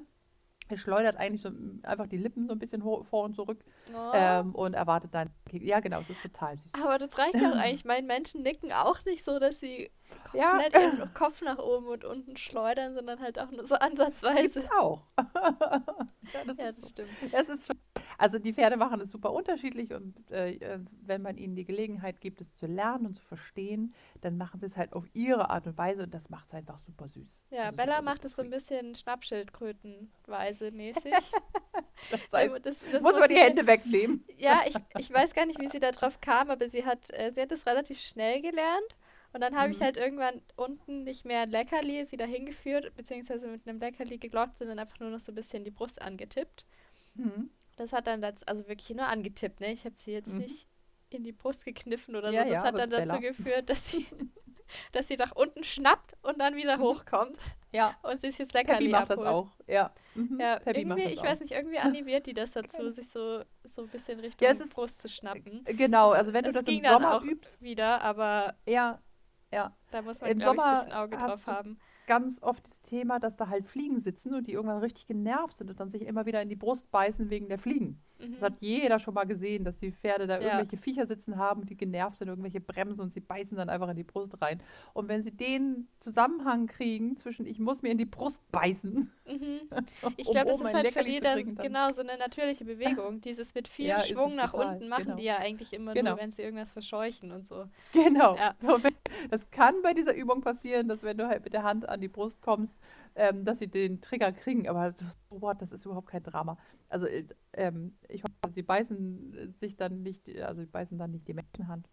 Er schleudert eigentlich so einfach die Lippen so ein bisschen vor und zurück oh. ähm, und erwartet dann. Ja, genau, das ist total süß. Aber das reicht ja auch eigentlich. Meine Menschen nicken auch nicht so, dass sie komplett ja. ihren Kopf nach oben und unten schleudern, sondern halt auch nur so ansatzweise. Gibt's auch. ja, das, ja, das so. stimmt. Es ist schon also die Pferde machen es super unterschiedlich und äh, äh, wenn man ihnen die Gelegenheit gibt, es zu lernen und zu verstehen, dann machen sie es halt auf ihre Art und Weise und das macht es einfach super süß. Ja, also Bella macht es so ein bisschen Schnappschildkrötenweise mäßig. das, heißt, das, das muss man die Hände wegnehmen. Ja, ich, ich weiß gar nicht, wie sie darauf kam, aber sie hat, äh, sie hat es relativ schnell gelernt Und dann habe Mhm. ich halt irgendwann unten nicht mehr ein Leckerli sie dahin geführt, beziehungsweise mit einem Leckerli geglockt, sondern einfach nur noch so ein bisschen die Brust angetippt. Mhm. Das hat dann dazu, also wirklich nur angetippt, ne? Ich habe sie jetzt Mhm. nicht in die Brust gekniffen oder Ja, so. Das ja, hat dann dazu geführt, dass sie, dass sie nach unten schnappt und dann wieder Mhm. hochkommt Ja, und sich das Peppi Leckerli macht das abholt. auch. Ja, mhm. Ja, Peppi macht irgendwie, das ich weiß nicht, irgendwie animiert die das dazu, Keine- sich so, so ein bisschen Richtung Ja, ist- Brust zu schnappen. Genau, Es- also wenn du es das im ging dann Sommer auch übst, Wieder, aber ja, ja, da muss man, Im glaube ich, ein Sommer bisschen Auge drauf haben. Ganz oft das Thema, dass da halt Fliegen sitzen und die irgendwann richtig genervt sind und dann sich immer wieder in die Brust beißen wegen der Fliegen. Mhm. Das hat jeder schon mal gesehen, dass die Pferde da Ja. irgendwelche Viecher sitzen haben, die genervt sind, irgendwelche Bremsen und sie beißen dann einfach in die Brust rein. Und wenn sie den Zusammenhang kriegen zwischen ich muss mir in die Brust beißen, Mhm. Ich um glaube, das ist halt für die dann genau so eine natürliche Bewegung. Dieses mit viel Ja, Schwung nach total, unten machen genau. die ja eigentlich immer Genau. nur, wenn sie irgendwas verscheuchen und so. Genau. Ja. Das kann bei dieser Übung passieren, dass wenn du halt mit der Hand an die Brust kommst, ähm, dass sie den Trigger kriegen. Aber das, so what, das ist überhaupt kein Drama. Also äh, ähm, ich hoffe, sie beißen sich dann nicht, also sie beißen dann nicht die Menschenhand.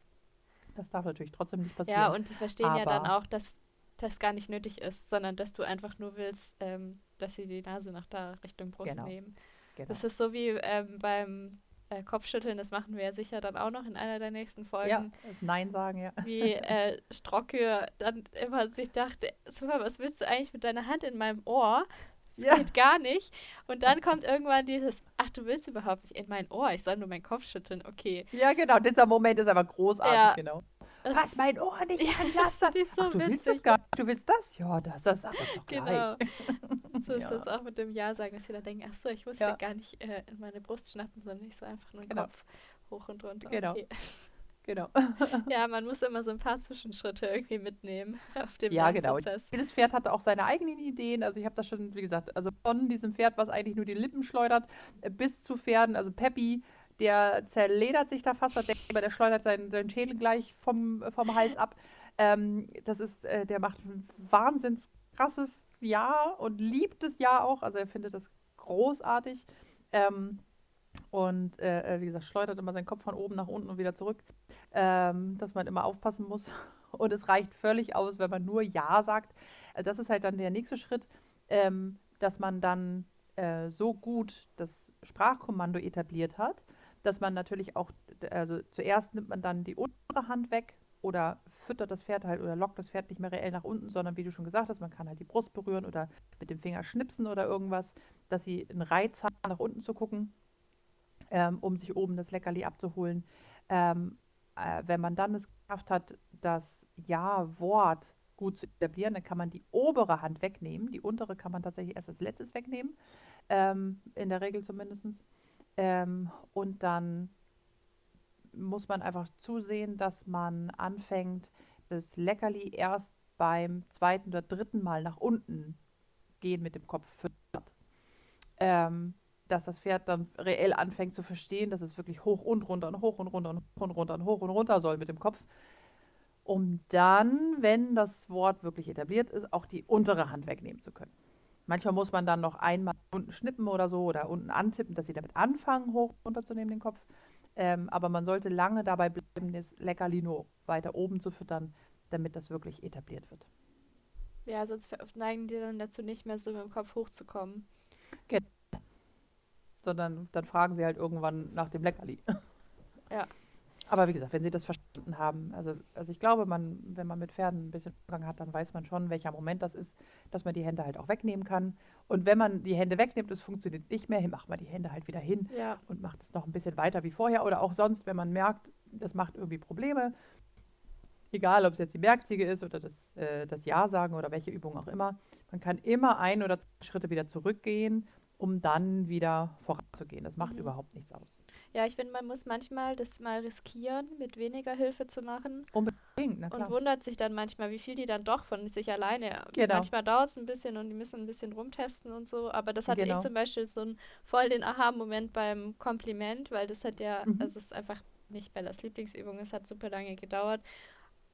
Das darf natürlich trotzdem nicht passieren. Ja, und die verstehen ja dann Aber- auch, dass das gar nicht nötig ist, sondern dass du einfach nur willst, ähm, dass sie die Nase nach da Richtung Brust Genau. nehmen. genau. Das ist so wie ähm, beim äh, Kopfschütteln, das machen wir ja sicher dann auch noch in einer der nächsten Folgen. ja, Nein sagen, ja. wie äh, Strocke dann immer sich dachte, mal, was willst du eigentlich mit deiner Hand in meinem Ohr? Das Ja. geht gar nicht. Und dann kommt irgendwann dieses, ach, du willst überhaupt nicht in mein Ohr, ich soll nur meinen Kopf schütteln, okay. Ja, genau. Dieser Moment ist einfach großartig, Ja. genau. Fass mein Ohr nicht Ja, an, lass das. das so Ach, du willst witzig. das gar nicht. Du willst das? Ja, das, das sag das doch Genau. gleich. So ist Ja. das auch mit dem Ja sagen, dass sie dann denken, ach so, ich muss Ja. gar nicht äh, in meine Brust schnappen, sondern ich soll einfach nur den Genau. Kopf hoch und runter. Genau. Okay. Genau. Ja, man muss immer so ein paar Zwischenschritte irgendwie mitnehmen auf dem Ja, genau. Lernprozess. Jedes Pferd hatte auch seine eigenen Ideen. Also ich habe das schon, wie gesagt, also von diesem Pferd, was eigentlich nur die Lippen schleudert, äh, bis zu Pferden, also Peppi, der zerledert sich da fast, der der schleudert seinen, seinen Schädel gleich vom, vom Hals ab. Ähm, das ist, äh, der macht ein wahnsinns krasses Jahr und liebt es ja auch. Also er findet das großartig. Ähm, und äh, äh, wie gesagt, schleudert immer seinen Kopf von oben nach unten und wieder zurück, ähm, dass man immer aufpassen muss. Und es reicht völlig aus, wenn man nur Ja sagt. Also das ist halt dann der nächste Schritt, ähm, dass man dann äh, so gut das Sprachkommando etabliert hat, dass man natürlich auch, also zuerst nimmt man dann die untere Hand weg oder füttert das Pferd halt oder lockt das Pferd nicht mehr reell nach unten, sondern wie du schon gesagt hast, man kann halt die Brust berühren oder mit dem Finger schnipsen oder irgendwas, dass sie einen Reiz haben, nach unten zu gucken, ähm, um sich oben das Leckerli abzuholen. Ähm, äh, wenn man dann es geschafft hat, das Ja-Wort gut zu etablieren, dann kann man die obere Hand wegnehmen. Die untere kann man tatsächlich erst als letztes wegnehmen, ähm, in der Regel zumindest. Ähm, und dann muss man einfach zusehen, dass man anfängt, das Leckerli erst beim zweiten oder dritten Mal nach unten gehen mit dem Kopf füttert. Ähm, dass das Pferd dann reell anfängt zu verstehen, dass es wirklich hoch und runter und hoch und runter und hoch und runter und hoch und runter soll mit dem Kopf. Um dann, wenn das Wort wirklich etabliert ist, auch die untere Hand wegnehmen zu können. Manchmal muss man dann noch einmal unten schnippen oder so oder unten antippen, dass sie damit anfangen, hoch und runter zu nehmen den Kopf. Ähm, aber man sollte lange dabei bleiben, das Leckerli nur weiter oben zu füttern, damit das wirklich etabliert wird. Ja, sonst neigen die dann dazu nicht mehr so mit dem Kopf hochzukommen. Sondern dann fragen sie halt irgendwann nach dem Leckerli. Ja. Aber wie gesagt, wenn sie das verstanden haben, also, also ich glaube, man, wenn man mit Pferden ein bisschen Umgang hat, dann weiß man schon, welcher Moment das ist, dass man die Hände halt auch wegnehmen kann. Und wenn man die Hände wegnimmt, es funktioniert nicht mehr, macht man die Hände halt wieder hin Ja. und macht es noch ein bisschen weiter wie vorher. Oder auch sonst, wenn man merkt, das macht irgendwie Probleme, egal ob es jetzt die Merkziege ist oder das, äh, das Ja sagen oder welche Übung auch immer, man kann immer ein oder zwei Schritte wieder zurückgehen, um dann wieder voranzugehen. Das macht Mhm. überhaupt nichts aus. Ja, ich finde, man muss manchmal das mal riskieren, mit weniger Hilfe zu machen Unbedingt, na und klar. wundert sich dann manchmal, wie viel die dann doch von sich alleine. Genau. Manchmal dauert es ein bisschen und die müssen ein bisschen rumtesten und so, aber das hatte Genau. ich zum Beispiel so einen voll den Aha-Moment beim Kompliment, weil das hat ja, Mhm. also es ist einfach nicht Bellas Lieblingsübung, es hat super lange gedauert.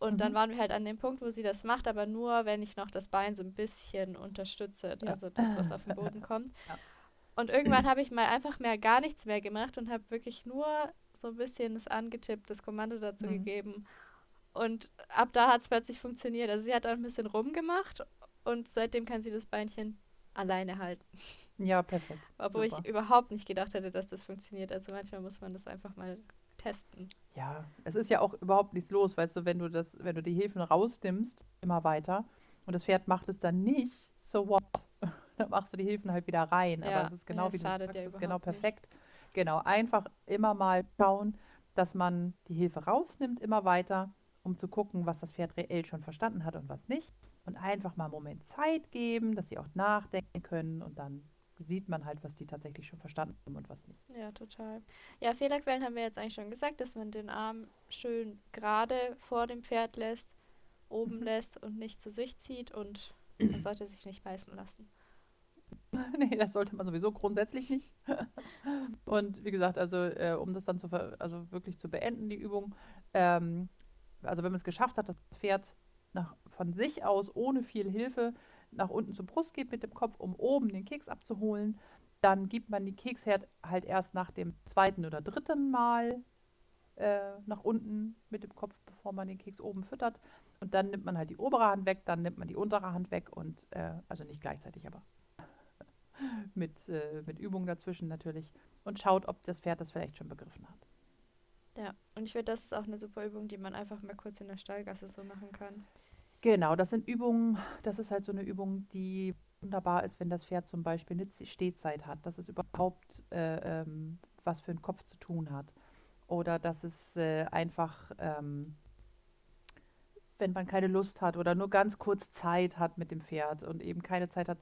Und dann Mhm. waren wir halt an dem Punkt, wo sie das macht, aber nur, wenn ich noch das Bein so ein bisschen unterstütze, Ja. also das, was auf den Boden kommt. Ja. Und irgendwann habe ich mal einfach mehr gar nichts mehr gemacht und habe wirklich nur so ein bisschen das angetippt, das Kommando dazu Mhm. gegeben. Und ab da hat es plötzlich funktioniert. Also sie hat dann ein bisschen rumgemacht und seitdem kann sie das Beinchen alleine halten. Ja, perfekt. Obwohl Super. ich überhaupt nicht gedacht hätte, dass das funktioniert. Also manchmal muss man das einfach mal testen. Ja, es ist ja auch überhaupt nichts los, weißt du, wenn du das, wenn du die Hilfen rausnimmst, immer weiter und das Pferd macht es dann nicht, so what? dann machst du die Hilfen halt wieder rein. Ja, Aber es ist genau wie du sagst, es ist genau perfekt. Nicht. Genau, einfach immer mal schauen, dass man die Hilfe rausnimmt, immer weiter, um zu gucken, was das Pferd reell schon verstanden hat und was nicht. Und einfach mal einen Moment Zeit geben, dass sie auch nachdenken können und dann sieht man halt, was die tatsächlich schon verstanden haben und was nicht. Ja, total. Ja, Fehlerquellen haben wir jetzt eigentlich schon gesagt, dass man den Arm schön gerade vor dem Pferd lässt, oben mhm. lässt und nicht zu sich zieht und man sollte sich nicht beißen lassen. nee, das sollte man sowieso grundsätzlich nicht. und wie gesagt, also äh, um das dann zu also wirklich zu beenden, die Übung, ähm, also wenn man es geschafft hat, das Pferd nach, von sich aus ohne viel Hilfe nach unten zur Brust geht mit dem Kopf, um oben den Keks abzuholen, dann gibt man die Keksherd halt erst nach dem zweiten oder dritten Mal äh, nach unten mit dem Kopf, bevor man den Keks oben füttert. Und dann nimmt man halt die obere Hand weg, dann nimmt man die untere Hand weg und, äh, also nicht gleichzeitig, aber mit, äh, mit Übungen dazwischen natürlich und schaut, ob das Pferd das vielleicht schon begriffen hat. Ja, und ich finde, das ist auch eine super Übung, die man einfach mal kurz in der Stallgasse so machen kann. Genau, das sind Übungen, das ist halt so eine Übung, die wunderbar ist, wenn das Pferd zum Beispiel eine Stehzeit hat, dass es überhaupt äh, ähm, was für den Kopf zu tun hat. Oder dass es äh, einfach, ähm, wenn man keine Lust hat oder nur ganz kurz Zeit hat mit dem Pferd und eben keine Zeit hat,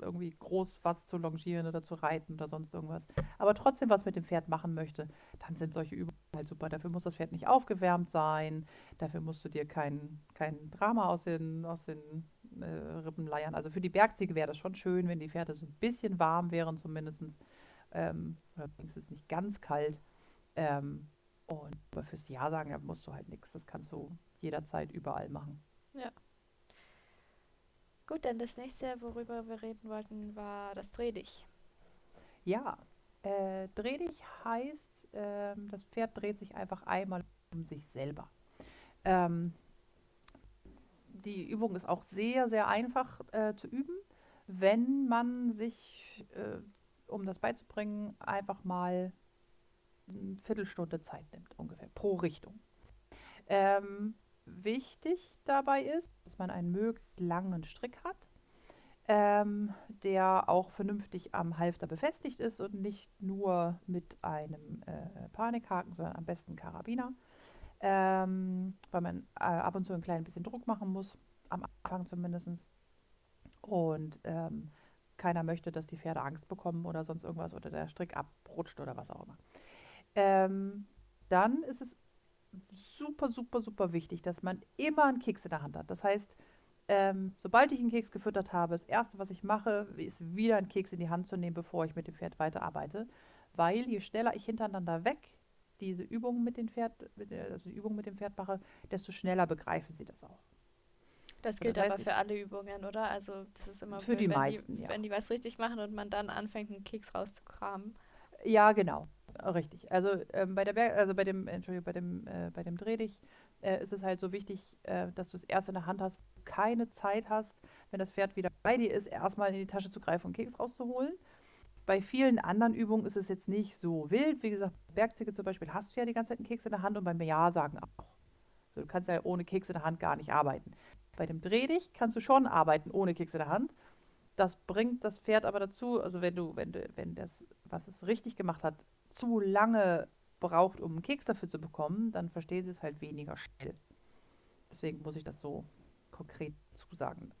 irgendwie groß was zu longieren oder zu reiten oder sonst irgendwas, aber trotzdem was mit dem Pferd machen möchte, dann sind solche Übungen halt super. Dafür muss das Pferd nicht aufgewärmt sein, dafür musst du dir kein, kein Drama aus den, aus den äh, Rippen leiern. Also für die Bergziege wäre das schon schön, wenn die Pferde so ein bisschen warm wären zumindest. Ähm, wenigstens nicht ganz kalt. Ähm, und aber fürs Ja sagen, da musst du halt nichts. Das kannst du jederzeit überall machen. Ja. Gut, dann das nächste, worüber wir reden wollten, war das Dreh dich. Ja, äh, Dreh dich heißt, äh, das Pferd dreht sich einfach einmal um sich selber. Ähm, die Übung ist auch sehr, sehr einfach äh, zu üben, wenn man sich, äh, um das beizubringen, einfach mal eine Viertelstunde Zeit nimmt, ungefähr, pro Richtung. Ähm, wichtig dabei ist, dass man einen möglichst langen Strick hat, ähm, der auch vernünftig am Halfter befestigt ist und nicht nur mit einem äh, Panikhaken, sondern am besten Karabiner, ähm, weil man äh, ab und zu ein klein bisschen Druck machen muss, am Anfang zumindest. Und ähm, keiner möchte, dass die Pferde Angst bekommen oder sonst irgendwas oder der Strick abrutscht oder was auch immer. Ähm, dann ist es super, super, super wichtig, dass man immer einen Keks in der Hand hat. Das heißt, ähm, sobald ich einen Keks gefüttert habe, das Erste, was ich mache, ist wieder einen Keks in die Hand zu nehmen, bevor ich mit dem Pferd weiterarbeite. Weil je schneller ich hintereinander weg diese Übungen mit dem Pferd, also die Übung mit dem Pferd mache, desto schneller begreifen sie das auch. Das gilt das aber für alle Übungen, oder? Also das ist immer für blöd, die wenn meisten, die, ja. wenn die was richtig machen und man dann anfängt, einen Keks rauszukramen. Ja, genau. Richtig. Also ähm, bei der Berg, also bei dem, Entschuldigung, bei dem, äh, bei dem Drehdig äh, ist es halt so wichtig, äh, dass du es erst in der Hand hast, keine Zeit hast, wenn das Pferd wieder bei dir ist, erstmal in die Tasche zu greifen und Keks rauszuholen. Bei vielen anderen Übungen ist es jetzt nicht so wild. Wie gesagt, Bergzicke zum Beispiel hast du ja die ganze Zeit einen Keks in der Hand und beim Ja sagen auch. Also du kannst ja ohne Keks in der Hand gar nicht arbeiten. Bei dem Drehdig kannst du schon arbeiten ohne Keks in der Hand. Das bringt das Pferd aber dazu, also wenn du, wenn du, wenn das, was es richtig gemacht hat, zu lange braucht, um einen Keks dafür zu bekommen, dann verstehen sie es halt weniger schnell. Deswegen muss ich das so konkret zusagen.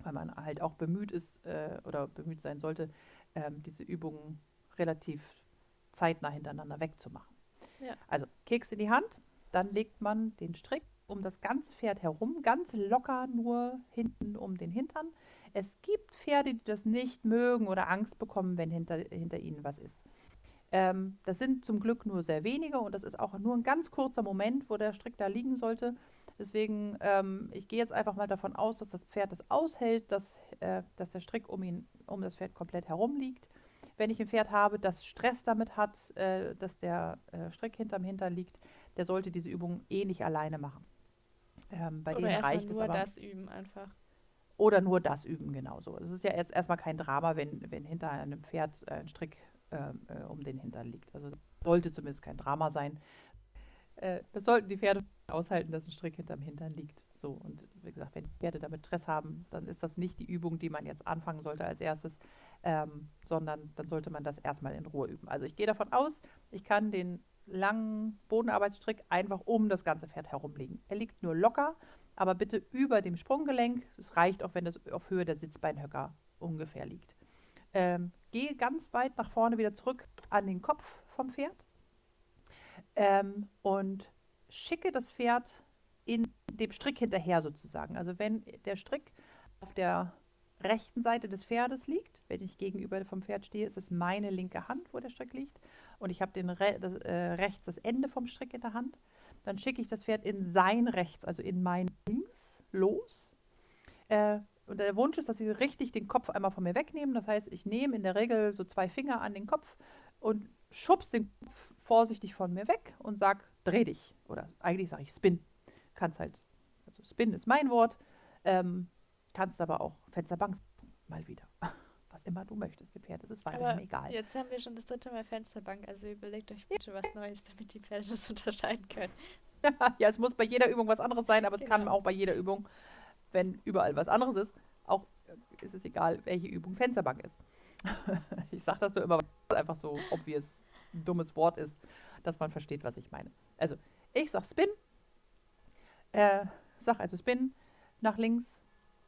Weil man halt auch bemüht ist äh, oder bemüht sein sollte, ähm, diese Übungen relativ zeitnah hintereinander wegzumachen. Ja. Also Keks in die Hand, dann legt man den Strick um das ganze Pferd herum, ganz locker nur hinten um den Hintern. Es gibt Pferde, die das nicht mögen oder Angst bekommen, wenn hinter, hinter ihnen was ist. Ähm, das sind zum Glück nur sehr wenige und das ist auch nur ein ganz kurzer Moment, wo der Strick da liegen sollte. Deswegen, ähm, ich gehe jetzt einfach mal davon aus, dass das Pferd es das aushält, dass, äh, dass der Strick um, ihn, um das Pferd komplett herum liegt. Wenn ich ein Pferd habe, das Stress damit hat, äh, dass der äh, Strick hinterm Hintern liegt, der sollte diese Übung eh nicht alleine machen. Ähm, bei Oder denen reicht es nur aber. das üben einfach. Oder nur das üben, genauso. Es ist ja jetzt erstmal kein Drama, wenn, wenn hinter einem Pferd äh, ein Strick äh, um den Hintern liegt. Also sollte zumindest kein Drama sein. Äh, das sollten die Pferde aushalten, dass ein Strick hinterm Hintern liegt. So, und wie gesagt, wenn die Pferde damit Stress haben, dann ist das nicht die Übung, die man jetzt anfangen sollte als erstes, ähm, sondern dann sollte man das erstmal in Ruhe üben. Also ich gehe davon aus, ich kann den langen Bodenarbeitsstrick einfach um das ganze Pferd herumlegen. Er liegt nur locker, aber bitte über dem Sprunggelenk. Es reicht auch, wenn es auf Höhe der Sitzbeinhöcker ungefähr liegt. Ähm, gehe ganz weit nach vorne wieder zurück an den Kopf vom Pferd ähm, und schicke das Pferd in dem Strick hinterher sozusagen. Also wenn der Strick auf der rechten Seite des Pferdes liegt, wenn ich gegenüber vom Pferd stehe, ist es meine linke Hand, wo der Strick liegt. Und ich habe Re das, äh, rechts das Ende vom Strick in der Hand. Dann schicke ich das Pferd in sein rechts, also in mein links, los. Äh, und der Wunsch ist, dass sie richtig den Kopf einmal von mir wegnehmen. Das heißt, ich nehme in der Regel so zwei Finger an den Kopf und schubst den Kopf vorsichtig von mir weg und sag, dreh dich. Oder eigentlich sage ich Spin. Kannst halt, also Spin ist mein Wort. Ähm, kannst aber auch Fensterbank mal wieder. Was immer du möchtest, dem Pferd ist es weiterhin Aber egal. jetzt haben wir schon das dritte Mal Fensterbank, also überlegt euch bitte was Neues, damit die Pferde das unterscheiden können. ja, es muss bei jeder Übung was anderes sein, aber es kann Genau. auch bei jeder Übung, wenn überall was anderes ist, auch äh, ist es egal, welche Übung Fensterbank ist. ich sage das nur immer, weil es einfach so obvious ein dummes Wort ist, dass man versteht, was ich meine. Also, ich sag Spin, äh, sag also Spin nach links,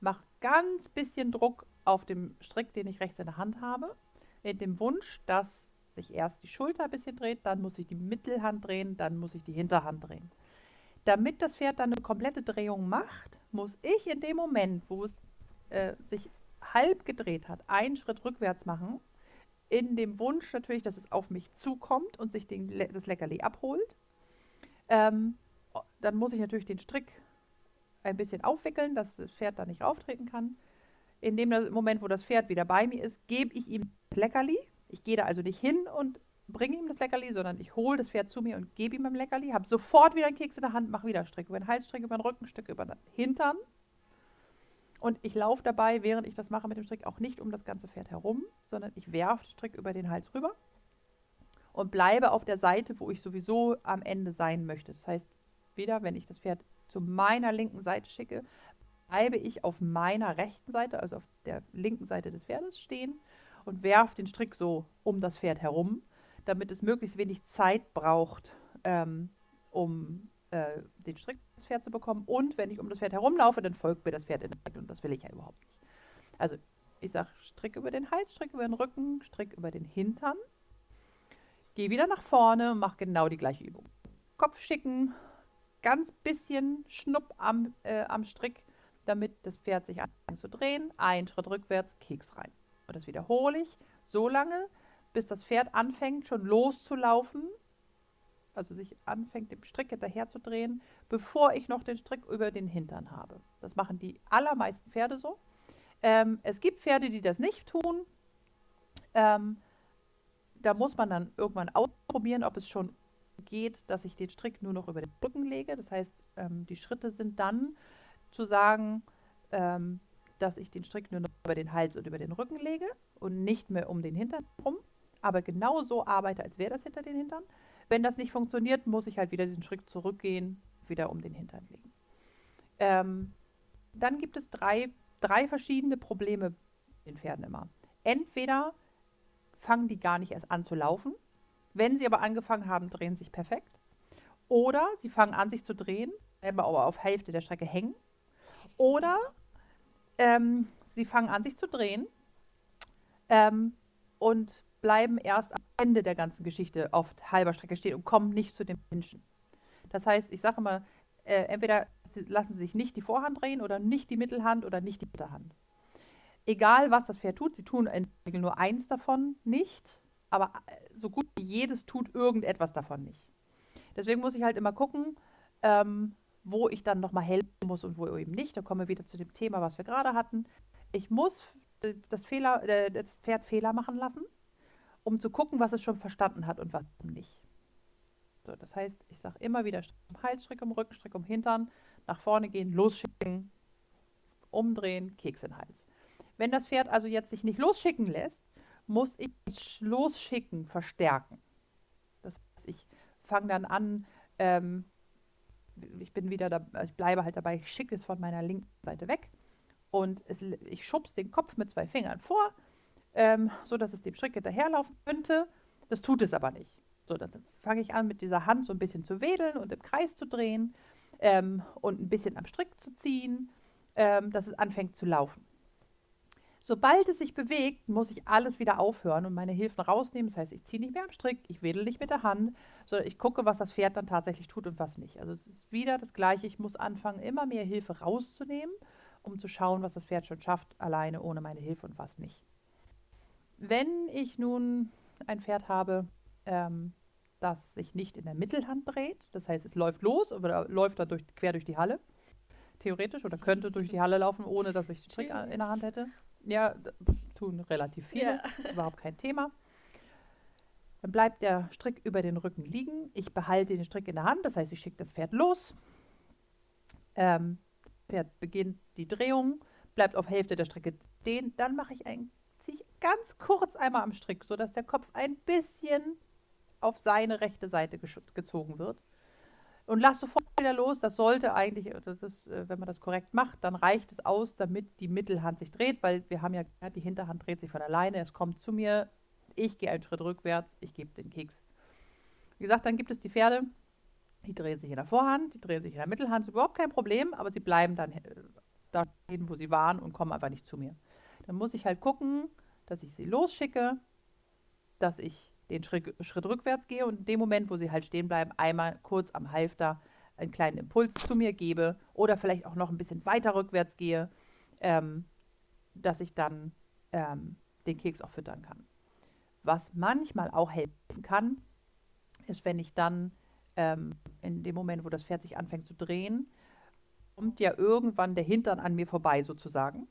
mach ganz bisschen Druck auf dem Strick, den ich rechts in der Hand habe, mit dem Wunsch, dass sich erst die Schulter ein bisschen dreht, dann muss ich die Mittelhand drehen, dann muss ich die Hinterhand drehen. Damit das Pferd dann eine komplette Drehung macht, muss ich in dem Moment, wo es äh, sich halb gedreht hat, einen Schritt rückwärts machen, in dem Wunsch natürlich, dass es auf mich zukommt und sich den, das Leckerli abholt. Ähm, dann muss ich natürlich den Strick ein bisschen aufwickeln, dass das Pferd da nicht rauftreten kann. In dem Moment, wo das Pferd wieder bei mir ist, gebe ich ihm das Leckerli. Ich gehe da also nicht hin und bringe ihm das Leckerli, sondern ich hole das Pferd zu mir und gebe ihm ein Leckerli, habe sofort wieder einen Keks in der Hand, mache wieder Strick über den Hals, Strick über den Rücken, Strick über den Hintern. Und ich laufe dabei, während ich das mache mit dem Strick, auch nicht um das ganze Pferd herum, sondern ich werfe den Strick über den Hals rüber und bleibe auf der Seite, wo ich sowieso am Ende sein möchte. Das heißt, wieder, wenn ich das Pferd zu meiner linken Seite schicke, bleibe ich auf meiner rechten Seite, also auf der linken Seite des Pferdes stehen und werfe den Strick so um das Pferd herum, damit es möglichst wenig Zeit braucht, ähm, um äh, den Strick das Pferd zu bekommen. Und wenn ich um das Pferd herumlaufe, dann folgt mir das Pferd in der Zeit und das will ich ja überhaupt nicht. Also ich sage Strick über den Hals, Strick über den Rücken, Strick über den Hintern. Gehe wieder nach vorne und mache genau die gleiche Übung. Kopf schicken, ganz bisschen Schnupp am, äh, am Strick, damit das Pferd sich anfängt zu drehen. Ein Schritt rückwärts, Keks rein. Und das wiederhole ich so lange, bis das Pferd anfängt schon loszulaufen, also sich anfängt, dem Strick hinterher zu drehen, bevor ich noch den Strick über den Hintern habe. Das machen die allermeisten Pferde so. Ähm, es gibt Pferde, die das nicht tun. Ähm, da muss man dann irgendwann ausprobieren, ob es schon geht, dass ich den Strick nur noch über den Rücken lege. Das heißt, ähm, die Schritte sind dann zu sagen, ähm, dass ich den Strick nur noch über den Hals und über den Rücken lege und nicht mehr um den Hintern rum, aber genau so arbeite, als wäre das hinter den Hintern. Wenn das nicht funktioniert, muss ich halt wieder diesen Schritt zurückgehen, wieder um den Hintern legen. Ähm, dann gibt es drei, drei verschiedene Probleme in Pferden immer. Entweder fangen die gar nicht erst an zu laufen, wenn sie aber angefangen haben, drehen sich perfekt. Oder sie fangen an, sich zu drehen, bleiben aber auf Hälfte der Strecke hängen. Oder ähm, sie fangen an, sich zu drehen ähm, und bleiben erst am Ende der ganzen Geschichte auf halber Strecke stehen und kommen nicht zu dem Menschen. Das heißt, ich sage immer, äh, entweder lassen sie sich nicht die Vorhand drehen oder nicht die Mittelhand oder nicht die Hinterhand. Egal, was das Pferd tut, sie tun in der Regel nur eins davon nicht, aber äh, so gut wie jedes tut irgendetwas davon nicht. Deswegen muss ich halt immer gucken, ähm, wo ich dann nochmal helfen muss und wo eben nicht. Da kommen wir wieder zu dem Thema, was wir gerade hatten. Ich muss äh, das, Fehler, äh, das Pferd Fehler machen lassen, um zu gucken, was es schon verstanden hat und was nicht. So, das heißt, ich sage immer wieder Strick um Hals, Strick um Rücken, Strick um Hintern, nach vorne gehen, losschicken, umdrehen, Keks in den Hals. Wenn das Pferd also jetzt sich nicht losschicken lässt, muss ich losschicken verstärken. Das heißt, ich fange dann an, ähm, ich bin wieder da, ich bleibe halt dabei, ich schicke es von meiner linken Seite weg und es, ich schubse den Kopf mit zwei Fingern vor, ähm, so dass es dem Strick hinterherlaufen könnte. Das tut es aber nicht. So, dann fange ich an, mit dieser Hand so ein bisschen zu wedeln und im Kreis zu drehen ähm, und ein bisschen am Strick zu ziehen, ähm, dass es anfängt zu laufen. Sobald es sich bewegt, muss ich alles wieder aufhören und meine Hilfen rausnehmen. Das heißt, ich ziehe nicht mehr am Strick, ich wedel nicht mit der Hand, sondern ich gucke, was das Pferd dann tatsächlich tut und was nicht. Also es ist wieder das Gleiche. Ich muss anfangen, immer mehr Hilfe rauszunehmen, um zu schauen, was das Pferd schon schafft, alleine ohne meine Hilfe und was nicht. Wenn ich nun ein Pferd habe, ähm, das sich nicht in der Mittelhand dreht, das heißt, es läuft los oder läuft dann durch, quer durch die Halle, theoretisch, oder könnte durch die Halle laufen, ohne dass ich den Strick in der Hand hätte ja, tun relativ viele. Ja. Überhaupt kein Thema. Dann bleibt der Strick über den Rücken liegen. Ich behalte den Strick in der Hand, das heißt, ich schicke das Pferd los. Ähm, Pferd beginnt die Drehung, bleibt auf Hälfte der Strecke stehen. Dann mache ich ein, ziehe ich ganz kurz einmal am Strick, sodass der Kopf ein bisschen auf seine rechte Seite gezogen wird und lass sofort wieder los. Das sollte eigentlich, das ist, äh, wenn man das korrekt macht, dann reicht es aus, damit die Mittelhand sich dreht, weil wir haben ja, die Hinterhand dreht sich von alleine, es kommt zu mir, ich gehe einen Schritt rückwärts, ich gebe den Keks. Wie gesagt, dann gibt es die Pferde, die drehen sich in der Vorhand, die drehen sich in der Mittelhand, ist überhaupt kein Problem, aber sie bleiben dann äh, da stehen, wo sie waren und kommen einfach nicht zu mir. Dann muss ich halt gucken, dass ich sie losschicke, dass ich den Schritt, Schritt rückwärts gehe und in dem Moment, wo sie halt stehen bleiben, einmal kurz am Halfter einen kleinen Impuls zu mir gebe oder vielleicht auch noch ein bisschen weiter rückwärts gehe, ähm, dass ich dann ähm, den Keks auch füttern kann. Was manchmal auch helfen kann, ist, wenn ich dann ähm, in dem Moment, wo das Pferd sich anfängt zu drehen, kommt ja irgendwann der Hintern an mir vorbei sozusagen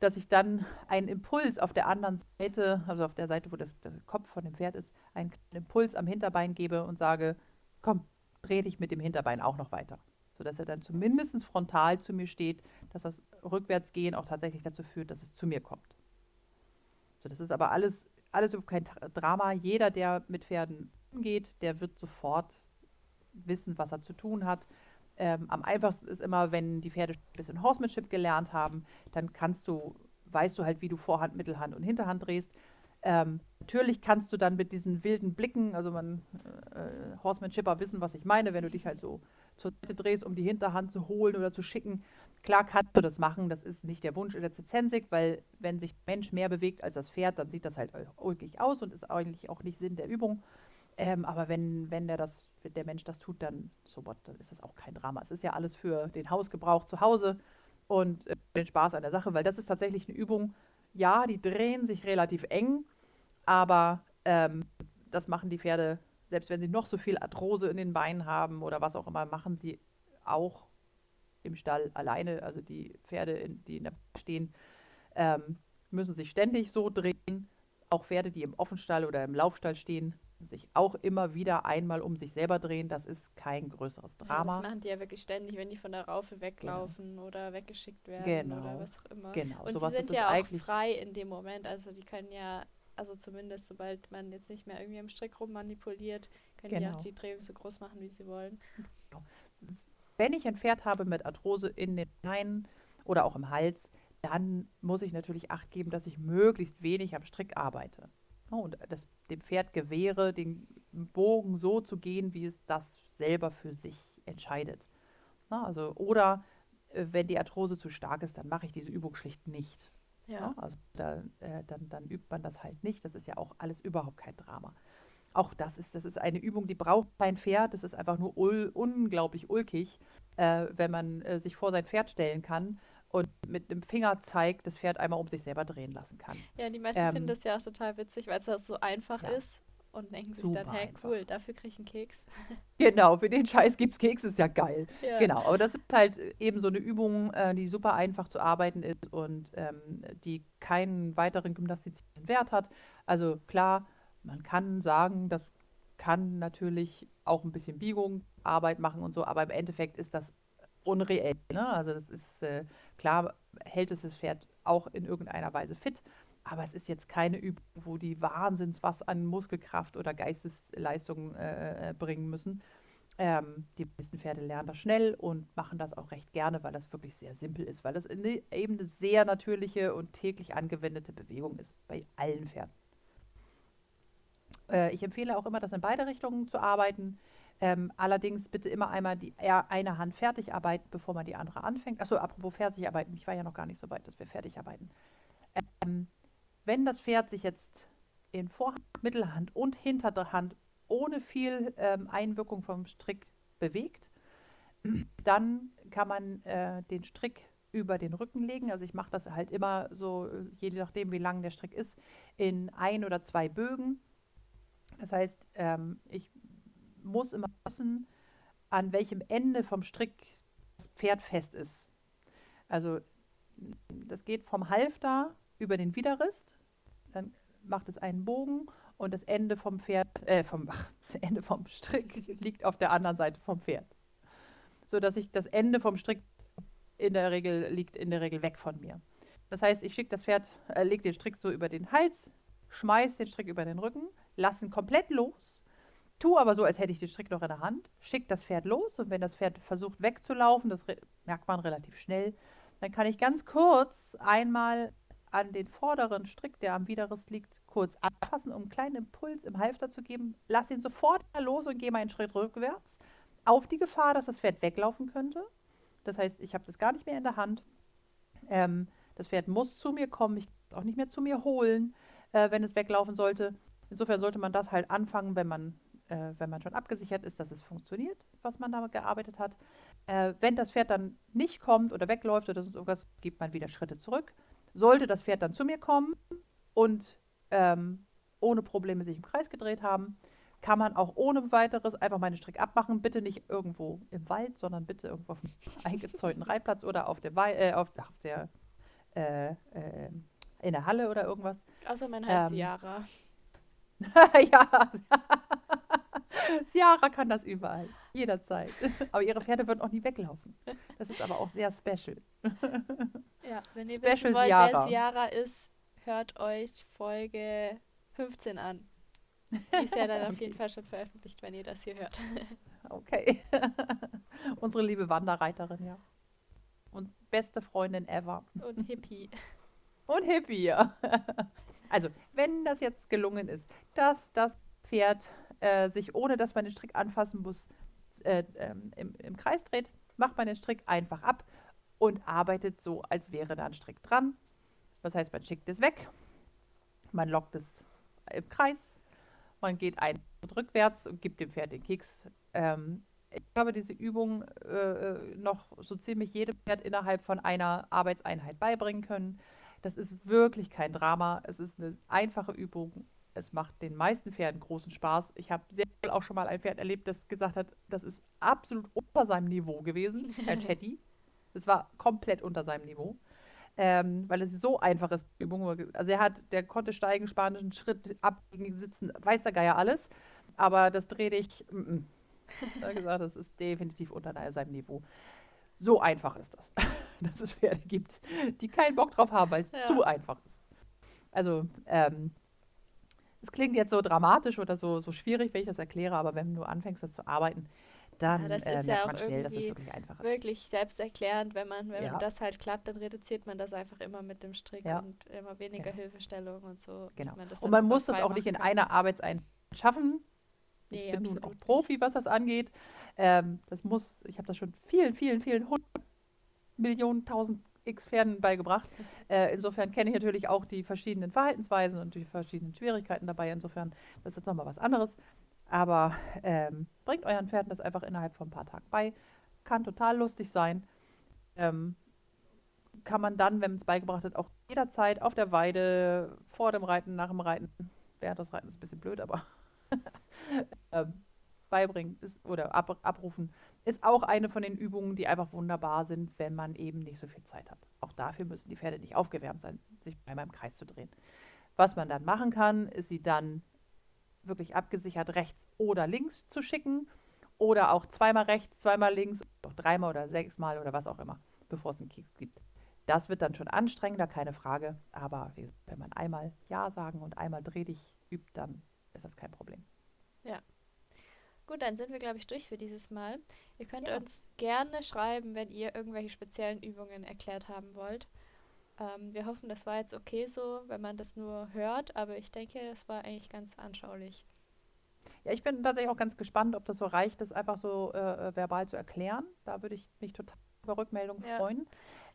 dass ich dann einen Impuls auf der anderen Seite, also auf der Seite, wo das, der Kopf von dem Pferd ist, einen Impuls am Hinterbein gebe und sage, komm, dreh dich mit dem Hinterbein auch noch weiter. Sodass er dann zumindest frontal zu mir steht, dass das Rückwärtsgehen auch tatsächlich dazu führt, dass es zu mir kommt. So, das ist aber alles, alles überhaupt kein Drama. Jeder, der mit Pferden umgeht, der wird sofort wissen, was er zu tun hat. Ähm, am einfachsten ist immer, wenn die Pferde ein bisschen Horsemanship gelernt haben, dann kannst du, weißt du halt, wie du Vorhand, Mittelhand und Hinterhand drehst. Ähm, natürlich kannst du dann mit diesen wilden Blicken, also man, äh, Horsemanshipper wissen, was ich meine, wenn du dich halt so zur Seite drehst, um die Hinterhand zu holen oder zu schicken. Klar kannst du das machen, das ist nicht der Wunsch der Zensik, weil wenn sich der Mensch mehr bewegt als das Pferd, dann sieht das halt ulkig aus und ist eigentlich auch nicht Sinn der Übung. Ähm, aber wenn, wenn der, das, wenn der Mensch das tut, dann so what, dann ist das auch kein Drama. Es ist ja alles für den Hausgebrauch zu Hause und äh, den Spaß an der Sache, weil das ist tatsächlich eine Übung. Ja, die drehen sich relativ eng, aber ähm, das machen die Pferde, selbst wenn sie noch so viel Arthrose in den Beinen haben oder was auch immer, machen sie auch im Stall alleine. Also die Pferde, in, die in der stehen, ähm, müssen sich ständig so drehen. Auch Pferde, die im Offenstall oder im Laufstall stehen, sich auch immer wieder einmal um sich selber drehen. Das ist kein größeres Drama. Ja, das machen die ja wirklich ständig, wenn die von der Raufe weglaufen genau. oder weggeschickt werden genau. oder was auch immer. Genau. Und sie sind ja auch frei in dem Moment. Also die können ja, also zumindest sobald man jetzt nicht mehr irgendwie am Strick rummanipuliert, können genau. die auch die Drehung so groß machen, wie sie wollen. Genau. Wenn ich ein Pferd habe mit Arthrose in den Beinen oder auch im Hals, dann muss ich natürlich Acht geben, dass ich möglichst wenig am Strick arbeite. Und das dem Pferd gewähre, den Bogen so zu gehen, wie es das selber für sich entscheidet. Na, also, oder äh, wenn die Arthrose zu stark ist, dann mache ich diese Übung schlicht nicht. Ja. also da, äh, dann, dann übt man das halt nicht. Das ist ja auch alles überhaupt kein Drama. Auch das ist, das ist eine Übung, die braucht kein Pferd. Das ist einfach nur ul unglaublich ulkig, äh, wenn man äh, sich vor sein Pferd stellen kann und mit dem Fingerzeig das Pferd einmal um sich selber drehen lassen kann. Ja, die meisten ähm, finden das ja auch total witzig, weil es das so einfach ja. ist und denken sich dann, hey, einfach. cool, dafür kriege ich einen Keks. Genau, für den Scheiß gibt es Keks, ist ja geil. Ja. Genau, aber das ist halt eben so eine Übung, äh, die super einfach zu arbeiten ist und ähm, die keinen weiteren gymnastizierenden Wert hat. Also klar, man kann sagen, das kann natürlich auch ein bisschen Biegung, Arbeit machen und so, aber im Endeffekt ist das unreell. Ne? Also das ist äh, klar, hält es das Pferd auch in irgendeiner Weise fit, aber es ist jetzt keine Übung, wo die Wahnsinns was an Muskelkraft oder Geistesleistung äh, äh bringen müssen. Ähm, die meisten Pferde lernen das schnell und machen das auch recht gerne, weil das wirklich sehr simpel ist, weil das eine, eben eine sehr natürliche und täglich angewendete Bewegung ist bei allen Pferden. Äh, ich empfehle auch immer, das in beide Richtungen zu arbeiten. Ähm, allerdings bitte immer einmal die eine Hand fertig arbeiten, bevor man die andere anfängt. Achso, apropos fertig arbeiten, ich war ja noch gar nicht so weit, dass wir fertig arbeiten. Ähm, wenn das Pferd sich jetzt in Vorhand, Mittelhand und Hinterhand ohne viel ähm, Einwirkung vom Strick bewegt, dann kann man äh, den Strick über den Rücken legen. Also ich mache das halt immer so, je nachdem wie lang der Strick ist, in ein oder zwei Bögen. Das heißt, ähm, ich muss immer wissen, an welchem Ende vom Strick das Pferd fest ist. Also das geht vom Halfter über den Widerrist, dann macht es einen Bogen und das Ende vom Pferd, äh, vom, ach, das Ende vom Strick liegt auf der anderen Seite vom Pferd. So dass ich das Ende vom Strick in der Regel liegt in der Regel weg von mir. Das heißt, ich schicke das Pferd, äh, lege den Strick so über den Hals, schmeiß den Strick über den Rücken, lasse ihn komplett los Tu aber so, als hätte ich den Strick noch in der Hand, schick das Pferd los und wenn das Pferd versucht wegzulaufen, das merkt man relativ schnell, dann kann ich ganz kurz einmal an den vorderen Strick, der am Widerriss liegt, kurz anfassen, um einen kleinen Impuls im Halfter zu geben. Lass ihn sofort los und gehe mal einen Schritt rückwärts, auf die Gefahr, dass das Pferd weglaufen könnte. Das heißt, ich habe das gar nicht mehr in der Hand. Ähm, das Pferd muss zu mir kommen, ich kann auch nicht mehr zu mir holen, äh, wenn es weglaufen sollte. Insofern sollte man das halt anfangen, wenn man äh, wenn man schon abgesichert ist, dass es funktioniert, was man damit gearbeitet hat. Äh, wenn das Pferd dann nicht kommt oder wegläuft oder sonst irgendwas, gibt man wieder Schritte zurück. Sollte das Pferd dann zu mir kommen und ähm, ohne Probleme sich im Kreis gedreht haben, kann man auch ohne weiteres einfach meinen Strick abmachen. Bitte nicht irgendwo im Wald, sondern bitte irgendwo auf einem eingezäunten Reitplatz oder auf der, Wei äh, auf, auf der äh, äh, in der Halle oder irgendwas. Außer man heißt ähm, Yara. ja. Ciara kann das überall, jederzeit. Aber ihre Pferde würden auch nie weglaufen. Das ist aber auch sehr special. Ja, wenn ihr special wissen wollt, Ciara. wer Ciara ist, hört euch Folge 15 an. Die ist ja dann okay. auf jeden Fall schon veröffentlicht, wenn ihr das hier hört. Okay. Unsere liebe Wanderreiterin, ja. Und beste Freundin ever. Und Hippie. Und Hippie, ja. Also, wenn das jetzt gelungen ist, dass das Pferd äh, sich, ohne dass man den Strick anfassen muss, äh, ähm, im, im Kreis dreht, macht man den Strick einfach ab und arbeitet so, als wäre da ein Strick dran. Das heißt, man schickt es weg, man lockt es im Kreis, man geht ein und rückwärts und gibt dem Pferd den Keks. Ähm, ich habe diese Übung äh, noch so ziemlich jedem Pferd innerhalb von einer Arbeitseinheit beibringen können. Das ist wirklich kein Drama. Es ist eine einfache Übung es macht den meisten Pferden großen Spaß. Ich habe sehr wohl auch schon mal ein Pferd erlebt, das gesagt hat, das ist absolut unter seinem Niveau gewesen, ein Chatty. Das war komplett unter seinem Niveau. Ähm, weil es so einfach ist, Übung. Also er hat, der konnte steigen, spanischen Schritt, abbiegen, sitzen, weiß der Geier alles. Aber das drehe ich, mm -mm. er gesagt, das ist definitiv unter seinem Niveau. So einfach ist das, dass es Pferde gibt, die keinen Bock drauf haben, weil es ja. zu einfach ist. Also, ähm, es klingt jetzt so dramatisch oder so, so schwierig, wenn ich das erkläre, aber wenn du anfängst, das zu arbeiten, dann ja, das äh, merkt ja man schnell, dass es wirklich einfach ist. Wirklich selbsterklärend, wenn man, wenn ja. das halt klappt, dann reduziert man das einfach immer mit dem Strick ja. und immer weniger genau. Hilfestellung und so. Genau. Man und man muss das auch nicht in kann. einer Arbeitseinheit schaffen. Ich nee, bin nun auch Profi, was das angeht. Ähm, das muss, ich habe das schon vielen, vielen, vielen hundert Millionen, tausend x Pferden beigebracht. Äh, insofern kenne ich natürlich auch die verschiedenen Verhaltensweisen und die verschiedenen Schwierigkeiten dabei. Insofern, das ist jetzt nochmal was anderes. Aber ähm, bringt euren Pferden das einfach innerhalb von ein paar Tagen bei. Kann total lustig sein. Ähm, kann man dann, wenn man es beigebracht hat, auch jederzeit auf der Weide, vor dem Reiten, nach dem Reiten, während des Reitens ist ein bisschen blöd, aber ähm, beibringen ist, oder ab, abrufen, ist auch eine von den Übungen, die einfach wunderbar sind, wenn man eben nicht so viel Zeit hat. Auch dafür müssen die Pferde nicht aufgewärmt sein, sich einmal im Kreis zu drehen. Was man dann machen kann, ist sie dann wirklich abgesichert rechts oder links zu schicken oder auch zweimal rechts, zweimal links, auch dreimal oder sechsmal oder was auch immer, bevor es einen Keks gibt. Das wird dann schon anstrengender, keine Frage. Aber wenn man einmal Ja sagen und einmal dreh dich übt, dann ist das kein Problem. Ja. Gut, dann sind wir, glaube ich, durch für dieses Mal. Ihr könnt ja. uns gerne schreiben, wenn ihr irgendwelche speziellen Übungen erklärt haben wollt. Ähm, wir hoffen, das war jetzt okay so, wenn man das nur hört, aber ich denke, es war eigentlich ganz anschaulich. Ja, ich bin tatsächlich auch ganz gespannt, ob das so reicht, das einfach so äh verbal zu erklären. Da würde ich mich total über Rückmeldungen ja. freuen.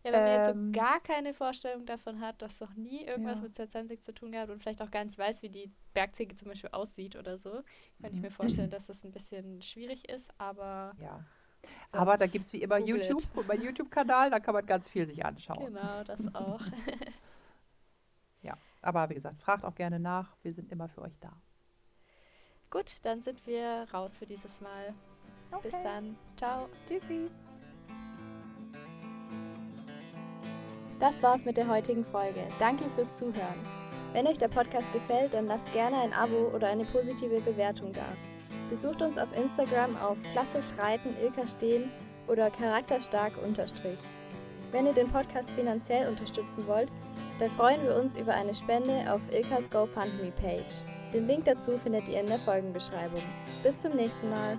Ja, wenn man jetzt so ähm, gar keine Vorstellung davon hat, dass noch nie irgendwas ja. mit Z20 zu tun gehabt und vielleicht auch gar nicht weiß, wie die Bergziege zum Beispiel aussieht oder so, kann mhm. ich mir vorstellen, dass das ein bisschen schwierig ist, aber. Ja. Aber da gibt es wie immer YouTube, mein YouTube-Kanal, da kann man ganz viel sich anschauen. Genau, das auch. ja, aber wie gesagt, fragt auch gerne nach, wir sind immer für euch da. Gut, dann sind wir raus für dieses Mal. Okay. Bis dann. Ciao. Tschüssi. Das war's mit der heutigen Folge. Danke fürs Zuhören. Wenn euch der Podcast gefällt, dann lasst gerne ein Abo oder eine positive Bewertung da. Besucht uns auf Instagram auf klassisch reiten Ilka stehen oder charakterstark unterstrich. Wenn ihr den Podcast finanziell unterstützen wollt, dann freuen wir uns über eine Spende auf Ilkas GoFundMe Page. Den Link dazu findet ihr in der Folgenbeschreibung. Bis zum nächsten Mal.